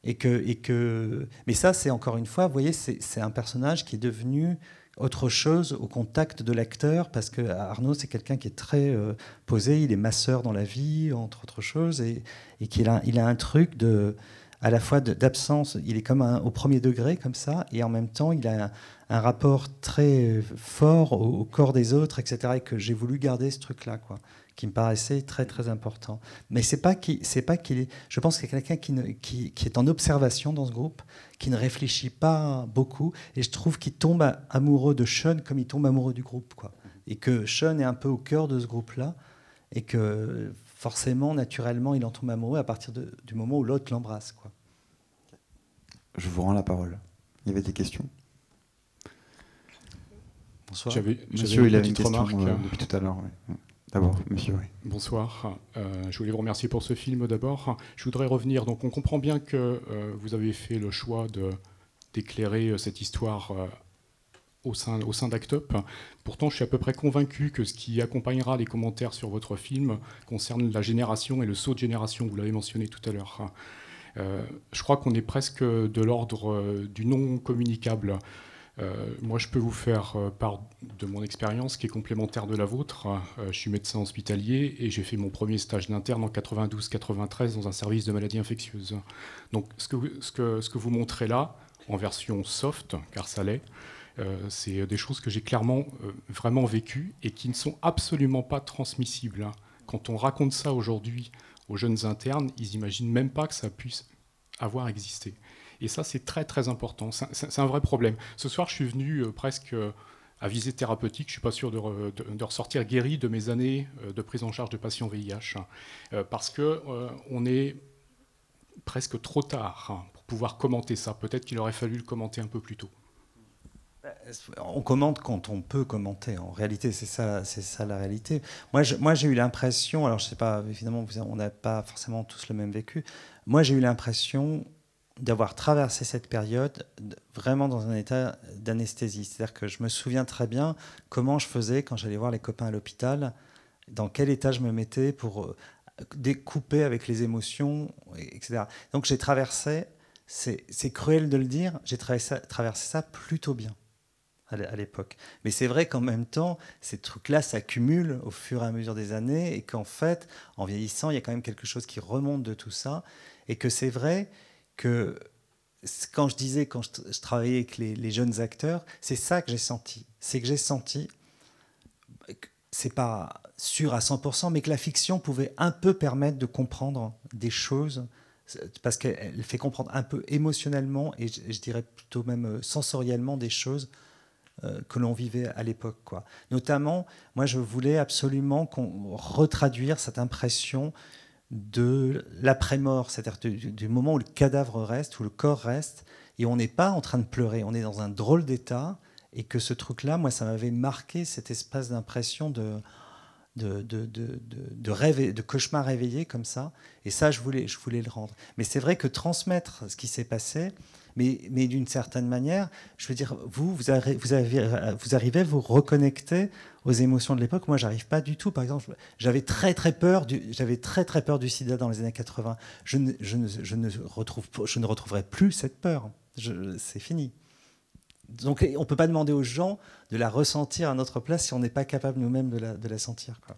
Et que, et que, mais ça, c'est encore une fois, vous voyez, c'est un personnage qui est devenu autre chose au contact de l'acteur, parce que Arnaud, c'est quelqu'un qui est très euh, posé, il est masseur dans la vie, entre autres choses, et, et qu'il a, il a un truc de, à la fois d'absence, il est comme au premier degré, comme ça, et en même temps, il a un, rapport très fort au, corps des autres, etc., et que j'ai voulu garder ce truc-là, quoi, qui me paraissait très, très important. Mais c'est pas qu'il pas qu'il est. Je pense que c'est quelqu'un qui, qui, est en observation dans ce groupe, qui ne réfléchit pas beaucoup, et je trouve qu'il tombe amoureux de Sean comme il tombe amoureux du groupe, quoi. Et que Sean est un peu au cœur de ce groupe-là, et que forcément, naturellement, il en tombe amoureux à partir du moment où l'autre l'embrasse. Quoi. Je vous rends la parole. Il y avait des questions? Bonsoir. Monsieur, il a une, question depuis tout à l'heure. D'abord, monsieur. Oui. Bonsoir. je voulais vous remercier pour ce film d'abord. Je voudrais revenir. Donc, on comprend bien que vous avez fait le choix de d'éclairer cette histoire au sein, au sein d'Act Up. Pourtant, je suis à peu près convaincu que ce qui accompagnera les commentaires sur votre film concerne la génération et le saut de génération, vous l'avez mentionné tout à l'heure. Euh, je crois qu'on est presque de l'ordre euh, du non communicable. Euh, moi, je peux vous faire part de mon expérience qui est complémentaire de la vôtre. je suis médecin hospitalier et j'ai fait mon premier stage d'interne en 92-93 dans un service de maladies infectieuses. Donc, ce que vous montrez là, en version soft, car ça l'est, c'est des choses que j'ai clairement vraiment vécues et qui ne sont absolument pas transmissibles. Hein. Quand on raconte ça aujourd'hui aux jeunes internes, ils n'imaginent même pas que ça puisse avoir existé. Et ça, c'est très très important. C'est un vrai problème. Ce soir, je suis venu euh, presque euh, à visée thérapeutique. Je ne suis pas sûr de, ressortir guéri de mes années euh, de prise en charge de patients VIH, hein. parce qu'on est presque trop tard hein, pour pouvoir commenter ça. Peut-être qu'il aurait fallu le commenter un peu plus tôt. On commente quand on peut commenter. En réalité, c'est ça, c'est ça la réalité. Moi, moi, j'ai eu l'impression. Alors, je sais pas. Évidemment, on n'a pas forcément tous le même vécu. Moi, j'ai eu l'impression d'avoir traversé cette période vraiment dans un état d'anesthésie. C'est-à-dire que je me souviens très bien comment je faisais quand j'allais voir les copains à l'hôpital, dans quel état je me mettais pour euh, découper avec les émotions, etc. Donc j'ai traversé, c'est cruel de le dire, j'ai traversé, traversé ça plutôt bien à l'époque. Mais c'est vrai qu'en même temps, ces trucs-là s'accumulent au fur et à mesure des années et qu'en fait, en vieillissant, il y a quand même quelque chose qui remonte de tout ça et que c'est vrai que quand je disais, quand je, travaillais avec les, jeunes acteurs, c'est ça que j'ai senti. C'est que j'ai senti, c'est pas sûr à 100%, mais que la fiction pouvait un peu permettre de comprendre des choses parce qu'elle fait comprendre un peu émotionnellement et je dirais plutôt même sensoriellement des choses euh, que l'on vivait à l'époque. Notamment, moi, je voulais absolument qu'on retraduire cette impression de l'après-mort, c'est-à-dire du, moment où le cadavre reste, où le corps reste, et on n'est pas en train de pleurer, on est dans un drôle d'état, et que ce truc-là, moi, ça m'avait marqué cet espace d'impression de, de, de, de, de, rêve, de cauchemar réveillé comme ça, et ça, je voulais, je voulais le rendre. Mais c'est vrai que transmettre ce qui s'est passé, mais, d'une certaine manière, je veux dire, vous, vous, vous, avez, vous arrivez à vous reconnecter aux émotions de l'époque. Moi, j'arrive pas du tout. Par exemple, j'avais très très peur du, j'avais très très peur du SIDA dans les années 80. Je ne, je ne, je ne retrouve, je ne retrouverai plus cette peur. C'est fini. Donc, on ne peut pas demander aux gens de la ressentir à notre place si on n'est pas capable nous-mêmes de la, de la sentir. Quoi.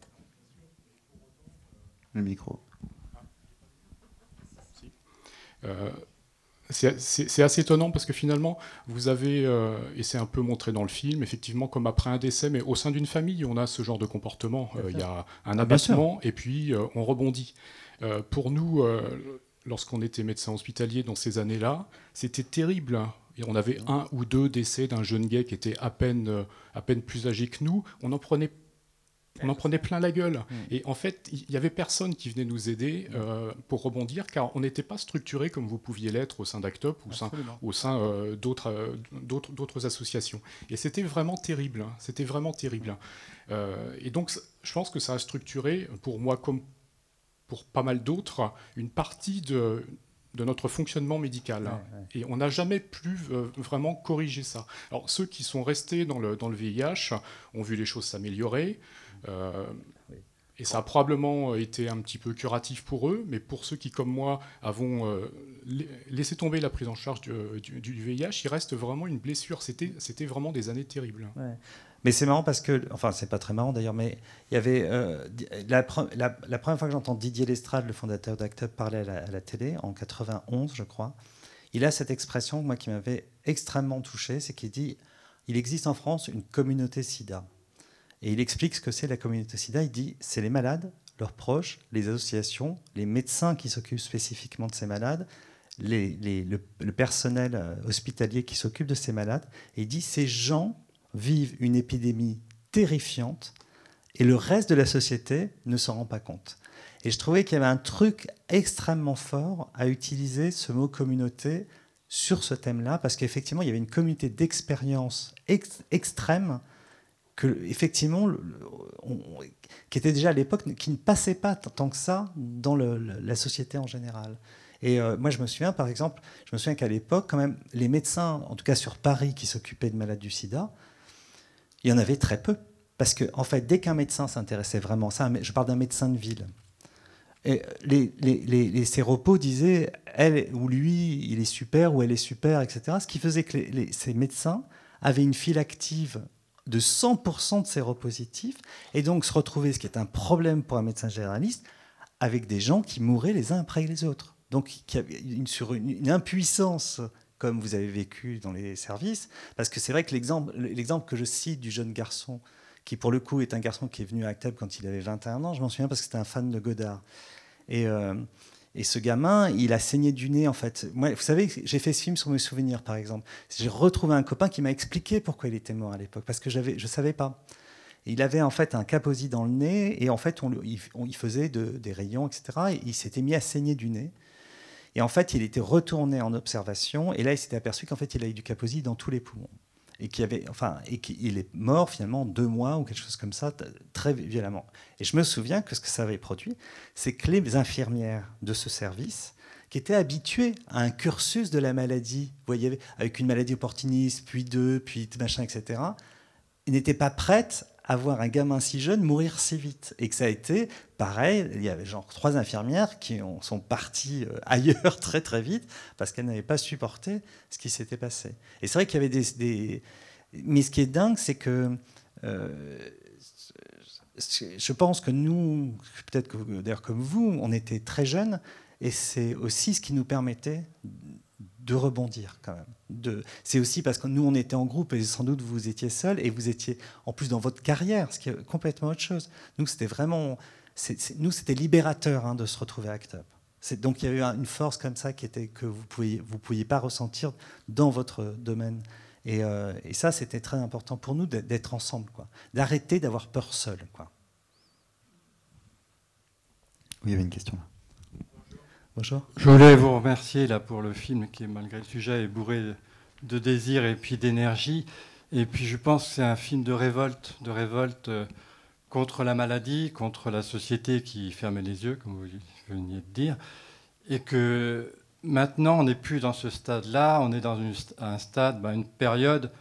Le micro. Euh, c'est assez étonnant parce que finalement, vous avez, euh, et c'est un peu montré dans le film, effectivement, comme après un décès, mais au sein d'une famille, on a ce genre de comportement. Euh, il y a un abattement et puis euh, on rebondit. pour nous, lorsqu'on était médecin hospitalier dans ces années-là, c'était terrible. Hein. Et on avait un ou deux décès d'un jeune gay qui était à peine, à peine plus âgé que nous. On en prenait on en prenait plein la gueule. Mm. Et en fait, il n'y avait personne qui venait nous aider mm. euh, pour rebondir, car on n'était pas structuré comme vous pouviez l'être au sein d'Actop ou au sein euh, euh, d'autres associations. Et c'était vraiment terrible. Hein. C'était vraiment terrible. et donc, je pense que ça a structuré, pour moi comme pour pas mal d'autres, une partie de, de notre fonctionnement médical. Hein. Et on n'a jamais pu vraiment corriger ça. Alors ceux qui sont restés dans le, dans le VIH ont vu les choses s'améliorer. Euh, et ça a probablement été un petit peu curatif pour eux, mais pour ceux qui, comme moi, avons euh, laissé tomber la prise en charge du, VIH, il reste vraiment une blessure. C'était vraiment des années terribles. Mais c'est marrant parce que, enfin, c'est pas très marrant d'ailleurs, mais il y avait euh, la, première fois que j'entends Didier Lestrade, le fondateur d'Act parler à la, à la, télé en 91, je crois. Il a cette expression moi qui m'avait extrêmement touché, c'est qu'il dit il existe en France une communauté SIDA. Et il explique ce que c'est la communauté SIDA. Il dit c'est les malades, leurs proches, les associations, les médecins qui s'occupent spécifiquement de ces malades, les, le, personnel euh, hospitalier qui s'occupe de ces malades. Et il dit ces gens vivent une épidémie terrifiante et le reste de la société ne s'en rend pas compte. Et je trouvais qu'il y avait un truc extrêmement fort à utiliser ce mot communauté sur ce thème-là, parce qu'effectivement, il y avait une communauté d'expérience extrême effectivement, qui était déjà à l'époque, qui ne passait pas tant que ça dans la société en général. Et euh, moi, je me souviens, par exemple, je me souviens qu'à l'époque, quand même, les médecins, en tout cas sur Paris, qui s'occupaient de malades du sida, il y en avait très peu. Parce que, en fait, dès qu'un médecin s'intéressait vraiment ça, je parle d'un médecin de ville, et les, les, les, séropos disaient, elle ou lui, il est super ou elle est super, etc. Ce qui faisait que ces médecins avaient une file active de 100% de séropositifs, et donc se retrouver, ce qui est un problème pour un médecin généraliste, avec des gens qui mouraient les uns après les autres. Donc, une, sur une, impuissance comme vous avez vécu dans les services, parce que c'est vrai que l'exemple que je cite du jeune garçon qui pour le coup est un garçon qui est venu à Acteb quand il avait 21 ans. Je m'en souviens parce que c'était un fan de Godard. Et, euh, et, ce gamin, il a saigné du nez en fait. Moi, vous savez, j'ai fait ce film sur mes souvenirs par exemple. J'ai retrouvé un copain qui m'a expliqué pourquoi il était mort à l'époque, parce que je savais pas. il avait en fait un caposi dans le nez et en fait on, il, faisait des rayons, etc. Et il s'était mis à saigner du nez. Et en fait, il était retourné en observation et là, il s'était aperçu qu'en fait, il avait du caposi dans tous les poumons et qui avait, enfin, et qu'il est mort finalement deux mois ou quelque chose comme ça, très violemment. Et je me souviens que ce que ça avait produit, c'est que les infirmières de ce service, qui étaient habituées à un cursus de la maladie, vous voyez, avec une maladie opportuniste, puis deux, puis machin, etc., n'étaient pas prêtes à voir un gamin si jeune mourir si vite. Et que ça a été pareil, il y avait genre trois infirmières qui sont parties euh, <laughs> ailleurs très très vite parce qu'elles n'avaient pas supporté ce qui s'était passé. Et c'est vrai qu'il y avait des, Mais ce qui est dingue, c'est que... Euh, je pense que nous, peut-être d'ailleurs comme vous, on était très jeunes, et c'est aussi ce qui nous permettait de rebondir quand même. C'est aussi parce que nous, on était en groupe et sans doute vous étiez seul et vous étiez en plus dans votre carrière, ce qui est complètement autre chose. Nous, c'était vraiment, nous, c'était libérateur hein, de se retrouver à ACT. Donc il y a eu une force comme ça qui était que vous ne pouviez, pas ressentir dans votre domaine. Et, euh, et ça, c'était très important pour nous d'être ensemble, d'arrêter d'avoir peur seul. Oui, il y avait une question là. Je voulais vous remercier là pour le film qui, malgré le sujet, est bourré de désir et puis d'énergie. Et puis je pense que c'est un film de révolte, de révolte euh, contre la maladie, contre la société qui ferme les yeux, comme vous veniez de dire, et que maintenant on n'est plus dans ce stade-là, on est dans un stade, ben, une période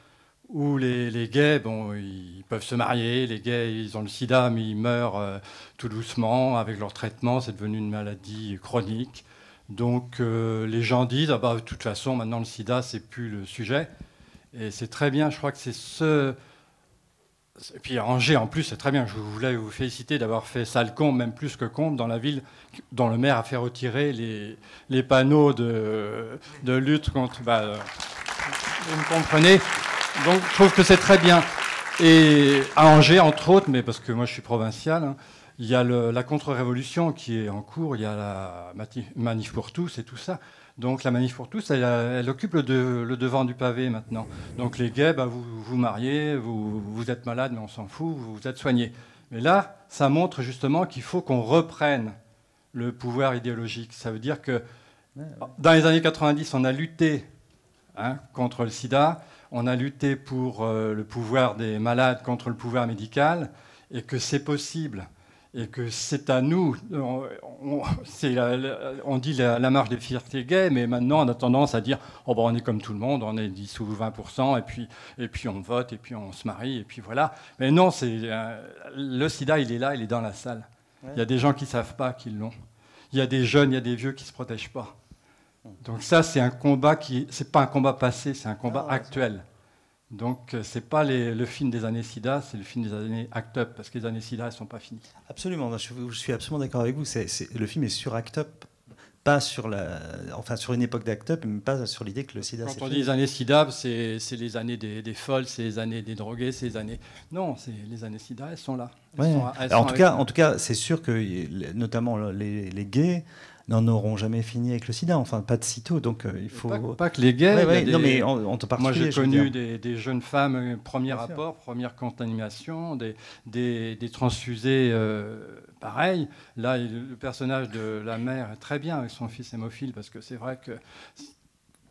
où les, gays, bon, ils peuvent se marier, les gays, ils ont le sida, mais ils meurent euh, tout doucement avec leur traitement, c'est devenu une maladie chronique. Donc euh, les gens disent, ah bah, de toute façon, maintenant le sida, c'est plus le sujet. Et c'est très bien, je crois que c'est ce... Et puis Angers, en plus, c'est très bien. Je voulais vous féliciter d'avoir fait sale combe, même plus que combe, dans la ville dont le maire a fait retirer les, les panneaux de, de, lutte contre... Bah, euh, vous me comprenez Donc je trouve que c'est très bien. Et à Angers, entre autres, mais parce que moi je suis provincial, hein, il y a la contre-révolution qui est en cours, il y a la manif pour tous et tout ça. Donc la manif pour tous, elle, occupe le, devant du pavé maintenant. Donc les gays, bah, vous vous mariez, vous, vous êtes malade, mais on s'en fout, vous, vous êtes soigné. Mais là, ça montre justement qu'il faut qu'on reprenne le pouvoir idéologique. Ça veut dire que dans les années 90, on a lutté hein, contre le sida, on a lutté pour euh, le pouvoir des malades contre le pouvoir médical, et que c'est possible et que c'est à nous, on, on, dit la, marge des fiertés gays, mais maintenant on a tendance à dire oh ben, on est comme tout le monde, on est 10 ou 20%, et puis, et puis on vote, et puis on se marie, et puis voilà. Mais non, c'est euh, le sida, il est là, il est dans la salle. Il y a des gens qui ne savent pas qu'ils l'ont. Il y a des jeunes, il y a des vieux qui ne se protègent pas. Donc ça, c'est un combat qui, c'est pas un combat passé, c'est un combat ah actuel. Donc, euh, ce n'est pas le film des années SIDA, c'est le film des années ACT UP, parce que les années SIDA, elles ne sont pas finies. Absolument, je, suis absolument d'accord avec vous. le film est sur ACT UP, pas sur, la, enfin, sur une époque d'ACT UP, mais pas sur l'idée que le SIDA. Quand on dit les années SIDA, c'est les années des, folles, c'est les années des drogués, c'est les années. Non, les années SIDA, elles sont là. en, tout cas, en tout cas, c'est sûr que, notamment les, les gays, n'en auront jamais fini avec le sida, enfin pas de sitôt. Donc euh, il faut. Pas, que les gays. Non, mais en, Moi j'ai connu des, jeunes femmes, euh, premier rapport, première contamination, des, des, transfusés euh, pareil. Là, le personnage de la mère est très bien avec son fils hémophile parce que c'est vrai que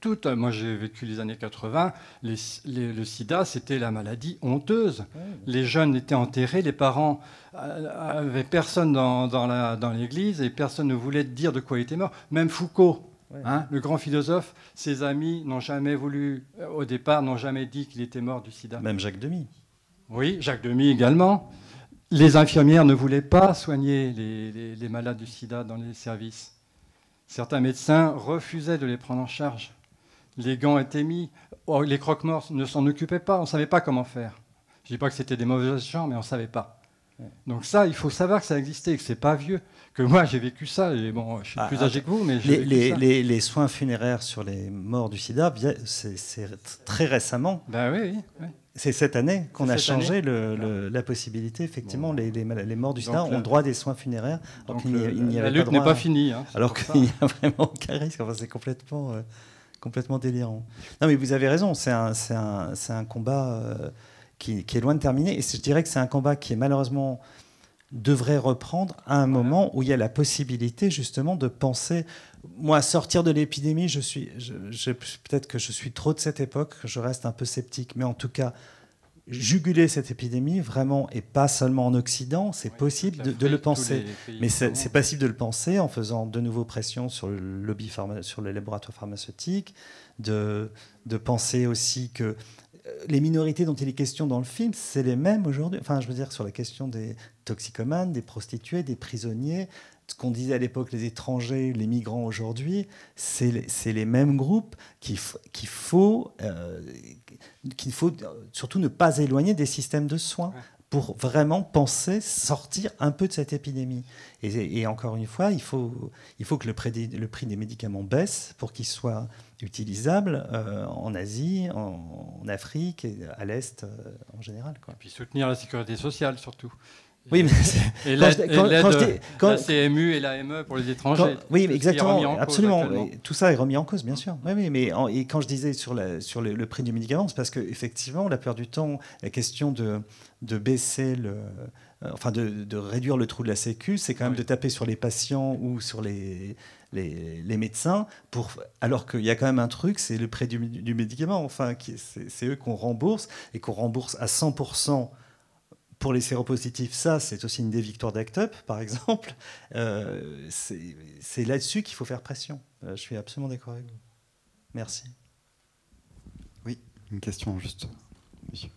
toutes. Moi, j'ai vécu les années 80. le sida, c'était la maladie honteuse. Les jeunes étaient enterrés, les parents n'avaient personne dans, dans l'église et personne ne voulait dire de quoi il était mort. Même Foucault, Hein, le grand philosophe, ses amis n'ont jamais voulu, euh, au départ, n'ont jamais dit qu'il était mort du sida. Même Jacques Demy. Oui, Jacques Demy également. Les infirmières ne voulaient pas soigner les, malades du sida dans les services. Certains médecins refusaient de les prendre en charge. Les gants étaient mis. Oh, les croque-morts ne s'en occupaient pas. On ne savait pas comment faire. Je ne dis pas que c'était des mauvais gens, mais on ne savait pas. Donc ça, il faut savoir que ça existait que c'est pas vieux que moi j'ai vécu ça. Et bon, je suis plus ah, âgé que vous, mais les, les, les, les, soins funéraires sur les morts du SIDA, c'est très récemment. Ben oui, oui. C'est cette année qu'on a changé le, la possibilité. Effectivement, les, les, morts du SIDA ont droit à des soins funéraires. Donc, il n'y avait la lutte n'est pas finie. Hein, alors qu'il n'y a <laughs> vraiment aucun risque. Enfin, c'est complètement, euh, complètement délirant. Non, mais vous avez raison. C'est un, un, un, combat euh, qui, qui, est loin de terminer. Et je dirais que c'est un combat qui est malheureusement devrait reprendre à un moment où il y a la possibilité justement de penser. Moi, sortir de l'épidémie, je suis, je, peut-être que je suis trop de cette époque, je reste un peu sceptique, mais en tout cas, juguler cette épidémie vraiment et pas seulement en Occident, c'est possible de, le penser. Mais c'est possible de le penser en faisant de nouveau pression sur le lobby sur les laboratoires pharmaceutiques, de, de penser aussi que les minorités dont il est question dans le film, c'est les mêmes aujourd'hui. Enfin, je veux dire, sur la question des toxicomanes, des prostituées, des prisonniers, ce qu'on disait à l'époque, les étrangers, les migrants aujourd'hui, c'est les, mêmes groupes qu'il faut, euh, qu'il faut surtout ne pas éloigner des systèmes de soins pour vraiment penser sortir un peu de cette épidémie. Et, encore une fois, il faut, il faut que le prix, des, le prix des médicaments baisse pour qu'ils soient utilisables euh, en Asie, en, Afrique et à l'Est euh, en général. Quoi. Et puis soutenir la sécurité sociale surtout. Oui, mais et la CMU et l'AME pour les étrangers. oui, exactement, absolument. tout ça est remis en cause, bien sûr. Oui, mais et quand je disais sur, la, sur le, prix du médicament, c'est parce qu'effectivement, la plupart du temps, la question de, de baisser le, euh, enfin de, de, réduire le trou de la Sécu, c'est quand même de taper sur les patients ou sur les, les, les médecins, pour, alors qu'il y a quand même un truc, c'est le prix du, du médicament. Enfin, c'est eux qu'on rembourse et qu'on rembourse à 100% pour les séropositifs, ça, c'est aussi une des victoires d'ACT UP, par exemple. Euh, c'est là-dessus qu'il faut faire pression. Euh, je suis absolument d'accord avec vous. Merci. Oui, une question juste. Monsieur.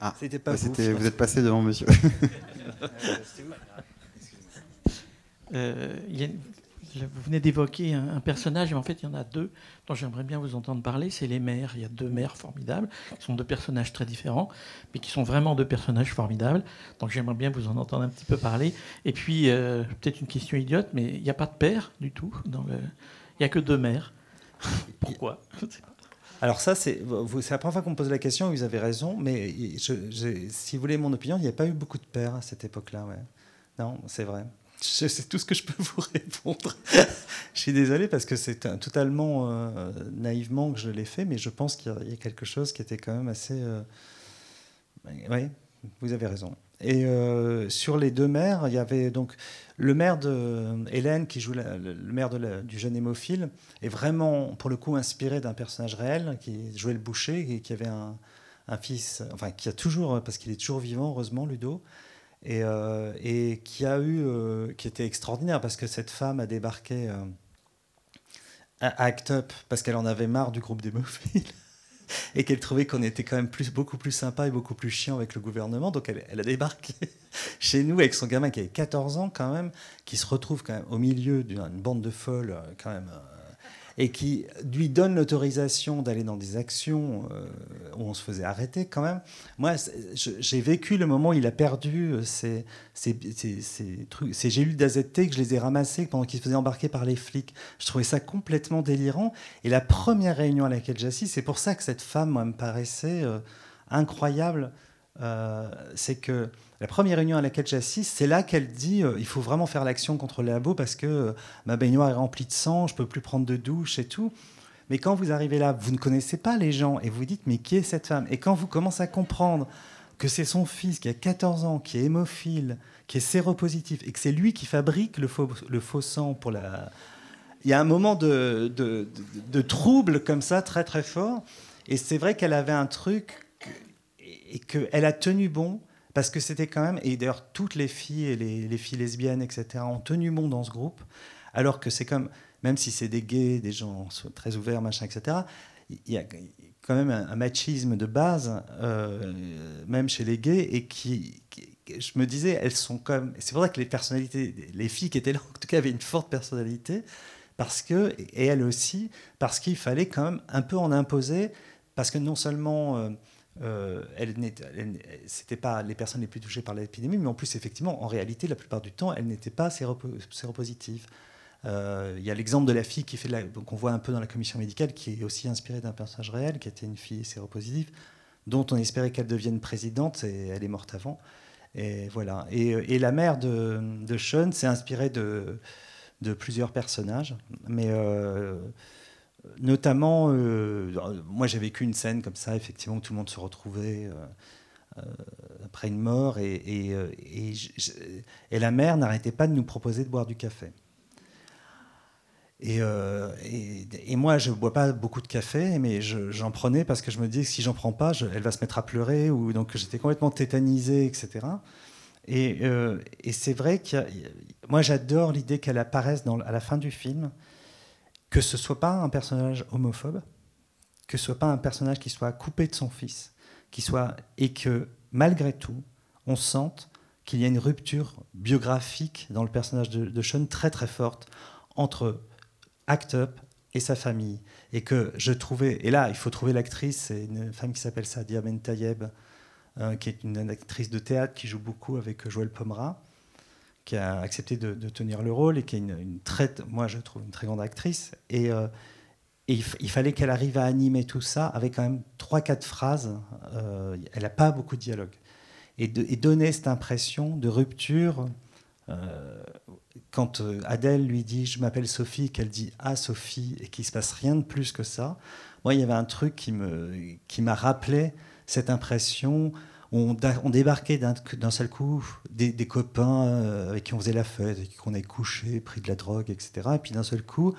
Ah, c'était pas vous. Vous êtes passé devant monsieur. <laughs> euh, y a vous venez d'évoquer un, personnage, mais en fait, il y en a deux dont j'aimerais bien vous entendre parler. C'est les mères. Il y a deux mères formidables, qui sont deux personnages très différents, mais qui sont vraiment deux personnages formidables. Donc j'aimerais bien vous en entendre un petit peu parler. Et puis, euh, peut-être une question idiote, mais il n'y a pas de père du tout. Dans le... Il n'y a que deux mères. <laughs> Pourquoi? Alors ça, c'est la première fois qu'on me pose la question, vous avez raison, mais si vous voulez mon opinion, il n'y a pas eu beaucoup de pères à cette époque-là. Non, c'est vrai. C'est tout ce que je peux <laughs> vous répondre. je suis désolé parce que c'est totalement euh, naïvement que je l'ai fait, mais je pense qu'il y a quelque chose qui était quand même assez. Euh, oui, vous avez raison. Et euh, sur les deux maires, il y avait donc le maire de Hélène qui joue le maire du jeune hémophile est vraiment pour le coup inspiré d'un personnage réel qui jouait le boucher et qui avait un, un fils, enfin qui a toujours parce qu'il est toujours vivant heureusement Ludo euh, et, qui a eu, euh, qui était extraordinaire parce que cette femme a débarqué euh, à Act Up parce qu'elle en avait marre du groupe d'hémophiles <laughs> et qu'elle trouvait qu'on était quand même beaucoup plus sympa et beaucoup plus chiant avec le gouvernement. Donc elle, elle, a débarqué <laughs> chez nous avec son gamin qui avait 14 ans quand même, qui se retrouve quand même au milieu d'une bande de folles quand même et qui lui donne l'autorisation d'aller dans des actions euh, où on se faisait arrêter quand même. Moi, j'ai vécu le moment où il a perdu euh, ces, ces, ces, trucs, ces gélules d'AZT que je les ai ramassées pendant qu'il se faisait embarquer par les flics. Je trouvais ça complètement délirant. Et la première réunion à laquelle j'assiste, c'est pour ça que cette femme moi, me paraissait euh, incroyable. c'est que la première réunion à laquelle j'assiste, c'est là qu'elle dit euh, il faut vraiment faire l'action contre les labos parce que euh, ma baignoire est remplie de sang, je peux plus prendre de douche et tout. Mais quand vous arrivez là, vous ne connaissez pas les gens et vous vous dites mais qui est cette femme? Et quand vous commencez à comprendre que c'est son fils qui a 14 ans, qui est hémophile, qui est séropositif et que c'est lui qui fabrique le faux, le faux sang pour la il y a un moment de, de, de, trouble comme ça, très très fort. Et c'est vrai qu'elle avait un truc et qu'elle a tenu bon parce que c'était quand même, et d'ailleurs toutes les filles et les, les, filles lesbiennes, etc., ont tenu bon dans ce groupe, alors que c'est comme, même si c'est des gays, des gens très ouverts, machin, etc., il y a quand même un, machisme de base, euh, même chez les gays, et qui, je me disais, elles sont comme. C'est pour ça que les personnalités, les filles qui étaient là, en tout cas, avaient une forte personnalité, parce que, et elles aussi, parce qu'il fallait quand même un peu en imposer, parce que non seulement. Euh, euh, c'était pas les personnes les plus touchées par l'épidémie, mais en plus, effectivement, en réalité, la plupart du temps, elles n'étaient pas séropositives. Euh, il y a l'exemple de la fille qui fait qu'on voit un peu dans la commission médicale, qui est aussi inspirée d'un personnage réel, qui était une fille séropositive, dont on espérait qu'elle devienne présidente, et elle est morte avant. Et voilà. Et, la mère de, Sean s'est inspirée de, de, plusieurs personnages, mais euh, notamment, euh, moi j'ai vécu une scène comme ça, effectivement, où tout le monde se retrouvait. après une mort, et, la mère n'arrêtait pas de nous proposer de boire du café. Euh, et, moi, je ne bois pas beaucoup de café, mais j'en prenais parce que je me dis que si j'en prends pas, elle va se mettre à pleurer. Ou, donc j'étais complètement tétanisé, etc. Euh, et, c'est vrai que moi, j'adore l'idée qu'elle apparaisse à la fin du film, que ce soit pas un personnage homophobe, que ce soit pas un personnage qui soit coupé de son fils, qui soit et que malgré tout, on sente qu'il y a une rupture biographique dans le personnage de, Sean très très forte entre Act Up et sa famille. Et que je trouvais, et là, il faut trouver l'actrice, c'est une femme qui s'appelle Sadia Ben Tayeb, euh, qui est une actrice de théâtre qui joue beaucoup avec Joël Pomera, qui a accepté de, tenir le rôle et qui est une, très, moi je trouve une très grande actrice. Et, euh, il, fallait qu'elle arrive à animer tout ça avec quand même trois, quatre phrases. Euh, elle n'a pas beaucoup de dialogue. Et, donner cette impression de rupture quand euh, Adèle lui dit je m'appelle Sophie, qu'elle dit ah Sophie et qu'il se passe rien de plus que ça, moi il y avait un truc qui me qui m'a rappelé cette impression. On, débarquait d'un seul coup des, copains euh, avec qui on faisait la fête, avec qui on avait couché, pris de la drogue, etc. Et puis d'un seul coup,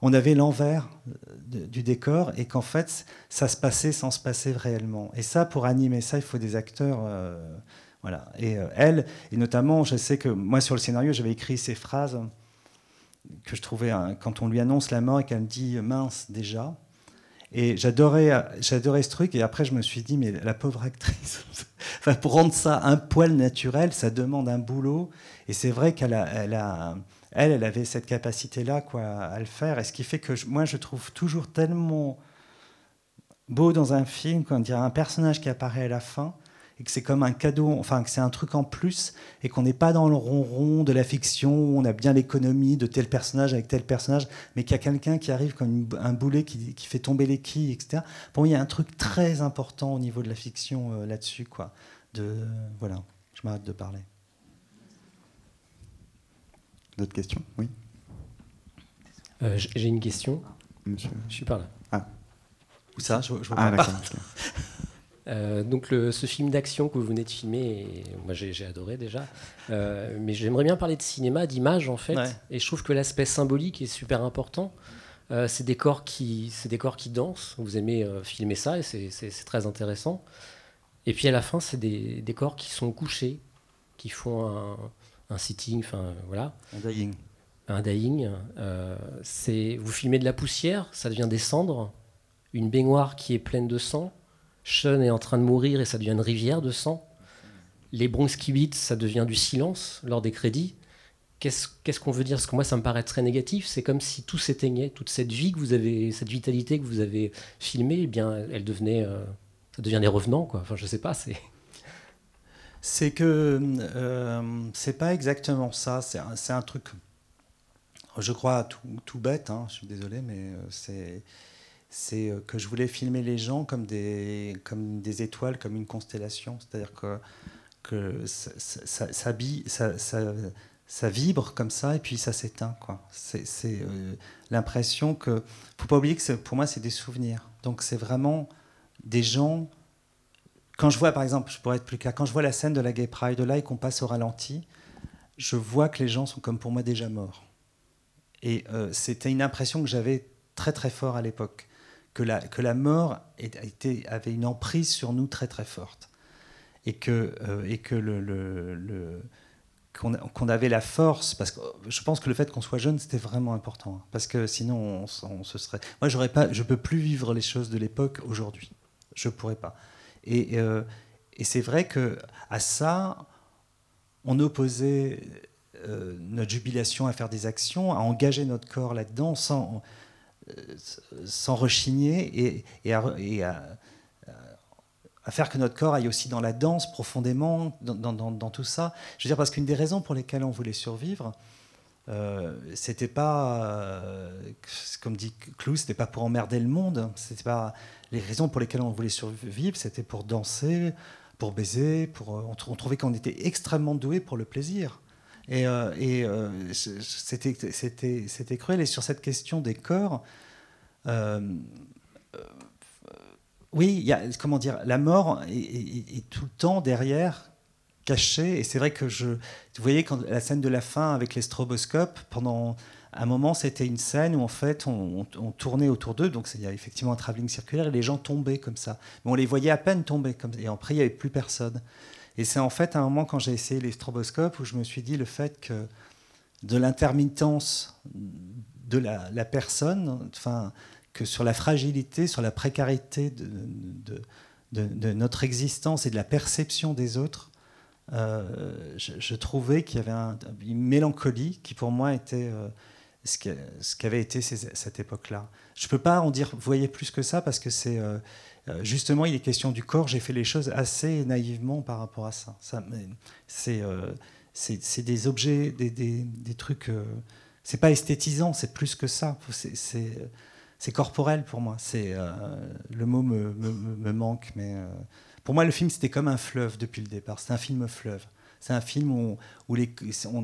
on avait l'envers euh, du décor et qu'en fait, ça se passait sans se passer réellement. Et ça, pour animer ça, il faut des acteurs. Voilà. Et euh, elle, et notamment, je sais que moi sur le scénario, j'avais écrit ces phrases que je trouvais hein, quand on lui annonce la mort et qu'elle me dit mince déjà. Et j'adorais, ce truc. Et après, je me suis dit, mais la pauvre actrice, <laughs> enfin, pour rendre ça un poil naturel, ça demande un boulot. Et c'est vrai qu'elle elle, elle, elle avait cette capacité-là quoi, à le faire. Et ce qui fait que moi, je trouve toujours tellement beau dans un film, quand il y a un personnage qui apparaît à la fin, et que c'est comme un cadeau, enfin que c'est un truc en plus et qu'on n'est pas dans le ronron de la fiction où on a bien l'économie de tel personnage avec tel personnage, mais qu'il y a quelqu'un qui arrive comme un boulet qui, qui, fait tomber les quilles, etc. Pour moi, il y a un truc très important au niveau de la fiction euh, là-dessus, quoi. De voilà, je m'arrête de parler. D'autres questions? Oui. Euh, j'ai une question. Monsieur. Je suis par là. Ah. Où ça? Je, je Ah, d'accord. <laughs> Euh, donc ce film d'action que vous venez de filmer, moi j'ai adoré déjà, euh, mais j'aimerais bien parler de cinéma, d'image en fait, et je trouve que l'aspect symbolique est super important. Euh, c'est des corps qui, des corps qui dansent. Vous aimez filmer ça et c'est très intéressant. Et puis à la fin, c'est des, des, corps qui sont couchés, qui font un, un sitting, enfin voilà. Un dying. Un dying. c'est vous filmez de la poussière, ça devient des cendres, une baignoire qui est pleine de sang Sean est en train de mourir et ça devient une rivière de sang. Les Bronx Kibitz, ça devient du silence lors des crédits. Qu'est-ce qu'on veut dire? Parce que moi, ça me paraît très négatif. C'est comme si tout s'éteignait, toute cette vie que vous avez, cette vitalité que vous avez filmée, eh bien, elle devenait, euh, ça devient des revenants, quoi. Enfin, je sais pas. C'est <laughs> c'est que euh, c'est pas exactement ça. C'est un, truc, je crois, tout, tout bête. Hein, je suis désolé, mais euh, c'est c'est euh, que je voulais filmer les gens comme des, comme des étoiles, comme une constellation. C'est-à-dire que, que ça, ça, vibre comme ça et puis ça s'éteint. C'est euh, l'impression que... faut pas oublier que pour moi, c'est des souvenirs. Donc c'est vraiment des gens... Quand je vois, par exemple, je pourrais être plus clair, quand je vois la scène de la Gay Pride là et qu'on passe au ralenti, je vois que les gens sont comme pour moi déjà morts. Et c'était une impression que j'avais très très fort à l'époque, que la, que la mort était, avait une emprise sur nous très très forte. Et que, et que le, le qu'on avait la force, parce que je pense que le fait qu'on soit jeune, c'était vraiment important, hein, parce que sinon, on, se serait. Moi, j'aurais pas, je peux plus vivre les choses de l'époque aujourd'hui, je pourrais pas. Et, euh, et c'est vrai que à ça, on opposait euh, notre jubilation à faire des actions, à engager notre corps là-dedans, sans, euh, sans rechigner et, à faire que notre corps aille aussi dans la danse profondément, dans, tout ça. Je veux dire, parce qu'une des raisons pour lesquelles on voulait survivre, euh, c'était pas, euh, comme dit Clou, c'était pas pour emmerder le monde. C'était pas les raisons pour lesquelles on voulait survivre, c'était pour danser, pour baiser. Pour, euh, on, trouvait qu'on était extrêmement doué pour le plaisir. Et, euh, et c'était, cruel. Et sur cette question des corps, oui, y a, comment dire, la mort est, tout le temps derrière, cachée. Et c'est vrai que je, vous voyez, quand la scène de la fin avec les stroboscopes, pendant un moment, c'était une scène où en fait on, tournait autour d'eux, donc il y a effectivement un travelling circulaire et les gens tombaient comme ça. Mais on les voyait à peine tomber, comme, et après il n'y avait plus personne. Et c'est en fait un moment quand j'ai essayé les stroboscopes où je me suis dit le fait que de l'intermittence de la, personne, enfin que sur la fragilité, sur la précarité de, de, notre existence et de la perception des autres, euh, je, trouvais qu'il y avait une mélancolie qui pour moi était euh, ce qu'avait été cette époque-là. Je ne peux pas en dire, vous voyez, plus que ça, parce que c'est euh, justement, il est question du corps, j'ai fait les choses assez naïvement par rapport à ça. ça c'est des objets, des, trucs... c'est pas esthétisant, c'est plus que ça. C'est corporel pour moi. C'est euh, le mot me, me, manque, mais euh, pour moi le film c'était comme un fleuve depuis le départ. C'est un film fleuve. C'est un film où, où les,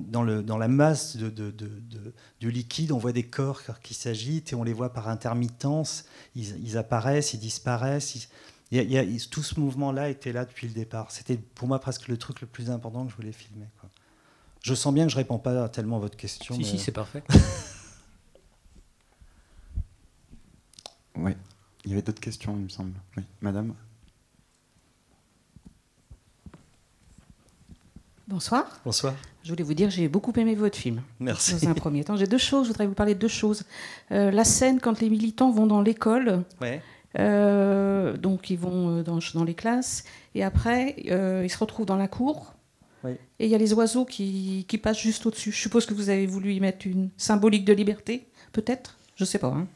dans, le, dans, la masse de, de, du liquide, on voit des corps qui s'agitent et on les voit par intermittence. Ils, apparaissent, ils disparaissent. il y a, tout ce mouvement-là était là depuis le départ. C'était pour moi presque le truc le plus important que je voulais filmer. Quoi. Je sens bien que je réponds pas tellement à votre question. Si, si, c'est parfait. <laughs> Oui. Il y avait d'autres questions, il me semble. Oui, madame? Bonsoir. Bonsoir. Je voulais vous dire, j'ai beaucoup aimé votre film. Merci. Dans un premier temps, j'ai deux choses. Je voudrais vous parler de deux choses. Euh, la scène quand les militants vont dans l'école. Ouais. Euh, donc ils vont euh, dans, dans, les classes et après ils se retrouvent dans la cour. Oui. Et il y a les oiseaux qui, qui, passent juste au-dessus. Je suppose que vous avez voulu y mettre une symbolique de liberté, peut-être. Je sais pas. Hein.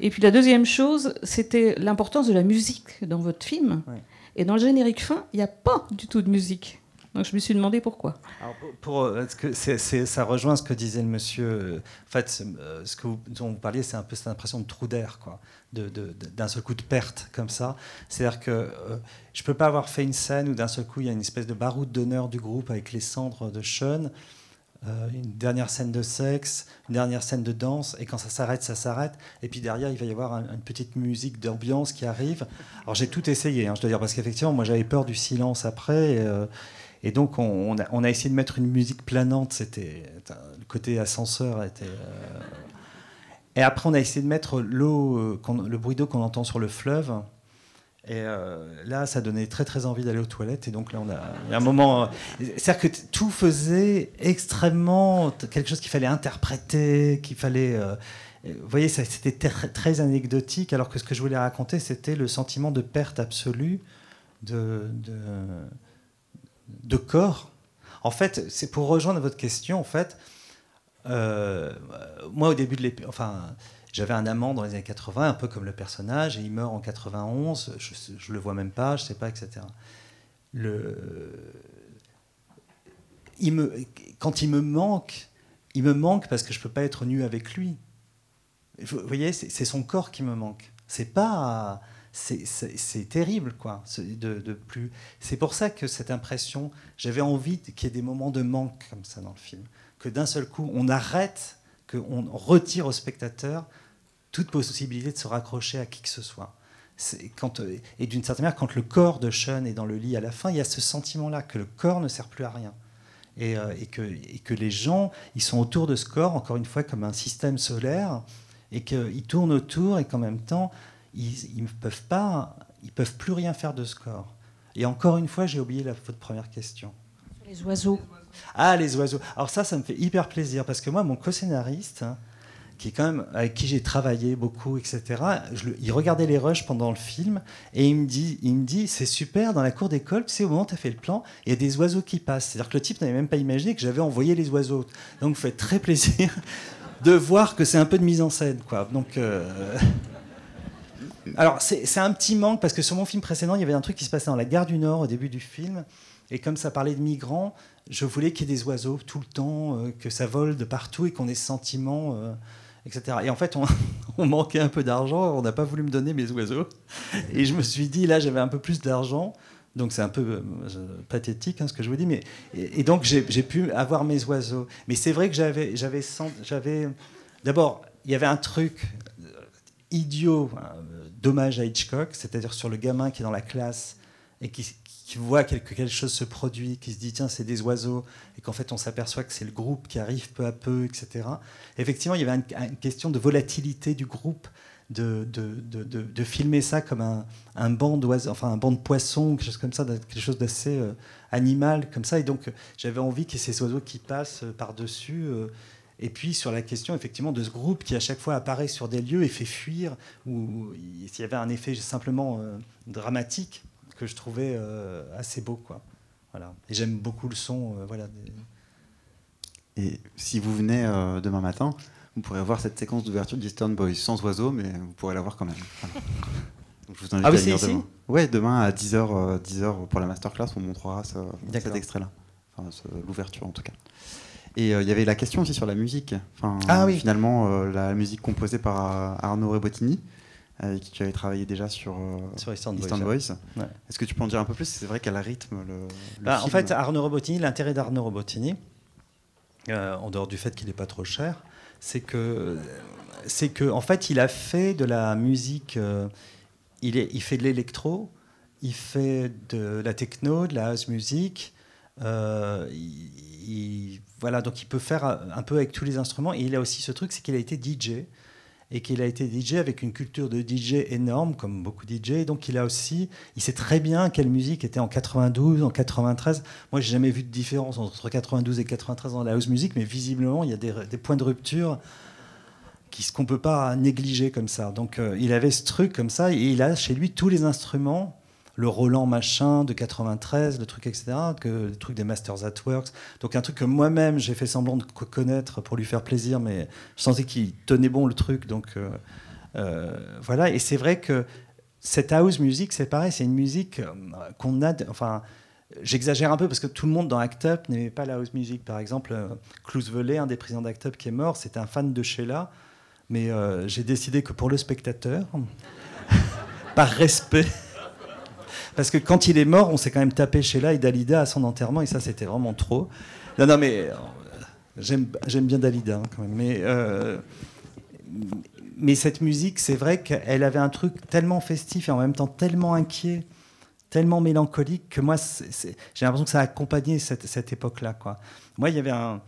Et puis la deuxième chose, c'était l'importance de la musique dans votre film. Et dans le générique fin, il n'y a pas du tout de musique. Donc je me suis demandé pourquoi. Euh, ça rejoint ce que disait le monsieur. Euh, en fait, euh, ce dont vous parliez, c'est un peu cette impression de trou d'air, quoi, d'un seul coup de perte comme ça. C'est-à-dire que je ne peux pas avoir fait une scène où d'un seul coup il y a une espèce de baroud d'honneur du groupe avec les cendres de Sean. Euh, une dernière scène de sexe, une dernière scène de danse, et quand ça s'arrête, ça s'arrête. Et puis derrière, il va y avoir une petite musique d'ambiance qui arrive. Alors j'ai tout essayé, hein, je dois dire, parce qu'effectivement, moi j'avais peur du silence après. Euh, donc on, a, essayé de mettre une musique planante, c'était le côté ascenseur était. Euh, et après, on a essayé de mettre l'eau, le bruit d'eau qu'on entend sur le fleuve. Et euh, là, ça donnait très très envie d'aller aux toilettes. Et donc là, on a, il y a un moment. Euh, c'est-à-dire que tout faisait extrêmement quelque chose qu'il fallait interpréter, qu'il fallait. Euh, vous voyez, c'était très, anecdotique, alors que ce que je voulais raconter, c'était le sentiment de perte absolue de, de corps. En fait, c'est pour rejoindre votre question. En fait, moi, au début de l'épée, enfin j'avais un amant dans les années 80, un peu comme le personnage, et il meurt en 91, je ne le vois même pas, je sais pas, etc. Le... Quand il me manque, il me manque parce que je peux pas être nu avec lui. Vous voyez, c'est son corps qui me manque. C'est pas. C'est terrible, quoi. De, plus. C'est pour ça que cette impression, j'avais envie qu'il y ait des moments de manque comme ça dans le film, que d'un seul coup, on arrête, qu'on retire au spectateur toute possibilité de se raccrocher à qui que ce soit. Euh, et d'une certaine manière, quand le corps de Sean est dans le lit à la fin, il y a ce sentiment-là que le corps ne sert plus à rien. Et, que, et, que, les gens, ils sont autour de ce corps, encore une fois, comme un système solaire, et qu'ils tournent autour et qu'en même temps, ils ne peuvent pas, ils peuvent plus rien faire de ce corps. Et encore une fois, j'ai oublié la, votre première question. Les oiseaux. Ah, les oiseaux. Alors ça, ça me fait hyper plaisir parce que moi, mon co-scénariste, hein, qui est quand même avec qui j'ai travaillé beaucoup, etc. il regardait les rushs pendant le film et il me dit, il me dit, c'est super dans la cour d'école. Tu sais, au moment où tu as fait le plan, il y a des oiseaux qui passent. C'est-à-dire que le type n'avait même pas imaginé que j'avais envoyé les oiseaux. Donc, faites très plaisir <laughs> de voir que c'est un peu de mise en scène, quoi. Donc euh, alors, c'est un petit manque parce que sur mon film précédent, il y avait un truc qui se passait dans la gare du Nord au début du film. Et comme ça parlait de migrants, je voulais qu'il y ait des oiseaux tout le temps, euh, que ça vole de partout et qu'on ait ce sentiment, euh, etc. Et en fait, <laughs> on, manquait un peu d'argent, on n'a pas voulu me donner mes oiseaux. Et je me suis dit, là, j'avais un peu plus d'argent. Donc c'est un peu euh, pathétique hein, ce que je vous dis, mais et, donc j'ai pu avoir mes oiseaux. Mais c'est vrai que j'avais, j'avais, j'avais, d'abord il y avait un truc idiot, dommage à Hitchcock, c'est-à-dire sur le gamin qui est dans la classe et qui, voit quelque, quelque chose se produit, qui se dit tiens c'est des oiseaux, et qu'en fait on s'aperçoit que c'est le groupe qui arrive peu à peu, etc. Effectivement, il y avait une, question de volatilité du groupe, de, de, de, filmer ça comme un, un banc d'oiseaux, enfin un banc de poissons, quelque chose comme ça, quelque chose d'assez euh, animal comme ça, et donc j'avais envie ait ces oiseaux qui passent euh, par-dessus. Euh, et puis sur la question effectivement de ce groupe qui à chaque fois apparaît sur des lieux et fait fuir, ou s'il y avait un effet simplement euh, dramatique que je trouvais euh, assez beau. Quoi. Voilà. Et j'aime beaucoup le son. Euh, voilà, Et si vous venez demain matin, vous pourrez voir cette séquence d'ouverture d'Eastern Boys sans oiseaux, mais vous pourrez la voir quand même. Donc je vous invite ah, à venir demain. Ouais, demain à 10h, 10h pour la masterclass, on montrera cet extrait-là. Enfin, l'ouverture en tout cas. Et euh, il y avait la question aussi sur la musique. Enfin, ah oui. Finalement, euh, la musique composée par euh, Arnaud Rebottini, avec qui tu avais travaillé déjà sur, sur Eastern, Voice. Est-ce que tu peux en dire un peu plus? C'est vrai qu'elle rythme le. Bah, en fait, Arnaud Rebottini, l'intérêt d'Arnaud Rebottini, en dehors du fait qu'il n'est pas trop cher, c'est que, c'est que, en fait, il a fait de la musique. il, est, il fait de l'électro, il fait de la techno, de la house music. Il, voilà, donc il peut faire un peu avec tous les instruments. Et il a aussi ce truc, c'est qu'il a été DJ. Et qu'il a été DJ avec une culture de DJ énorme, comme beaucoup de DJ. Donc il a aussi, il sait très bien quelle musique était en 92, en 93. Moi, j'ai jamais vu de différence entre 92 et 93 dans la house music, mais visiblement, il y a des, points de rupture qu'on ne peut pas négliger comme ça. Donc euh, il avait ce truc comme ça, et il a chez lui tous les instruments le Roland machin de 93, le truc, etc., que, le truc des Masters at Works. Donc un truc que moi-même j'ai fait semblant de connaître pour lui faire plaisir, mais je sentais qu'il tenait bon le truc. Donc euh, euh, voilà, et c'est vrai que cette house music, c'est pareil, c'est une musique euh, qu'on a. Enfin, J'exagère un peu parce que tout le monde dans Act Up n'aimait pas la house music. Par exemple, Klaus Velay, un des présidents d'Act Up qui est mort, c'était un fan de Sheila. Mais j'ai décidé que pour le spectateur, <laughs> par respect, parce que quand il est mort, on s'est quand même tapé Sheila et Dalida à son enterrement, et ça, c'était vraiment trop. Non, non, mais euh, j'aime bien Dalida hein, quand même. Mais, euh, mais cette musique, c'est vrai qu'elle avait un truc tellement festif et en même temps tellement inquiet, tellement mélancolique, que moi, j'ai l'impression que ça a accompagné cette, cette époque-là. Quoi. Moi, il y avait un.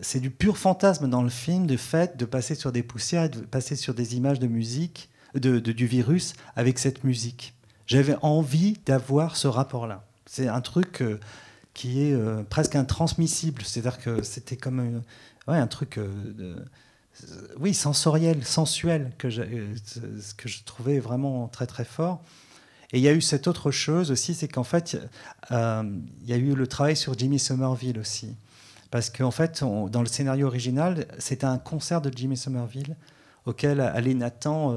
C'est du pur fantasme dans le film, de fait de passer sur des poussières, de passer sur des images de musique, de, du virus avec cette musique. J'avais envie d'avoir ce rapport-là. C'est un truc euh, qui est euh, presque intransmissible. C'est-à-dire que c'était comme euh, un truc oui, sensoriel, sensuel, que je, que je trouvais vraiment très très fort. Et il y a eu cette autre chose aussi, c'est qu'en fait, il y a eu le travail sur Jimmy Somerville aussi. Parce qu'en fait, dans le scénario original, c'était un concert de Jimmy Somerville auquel allait Nathan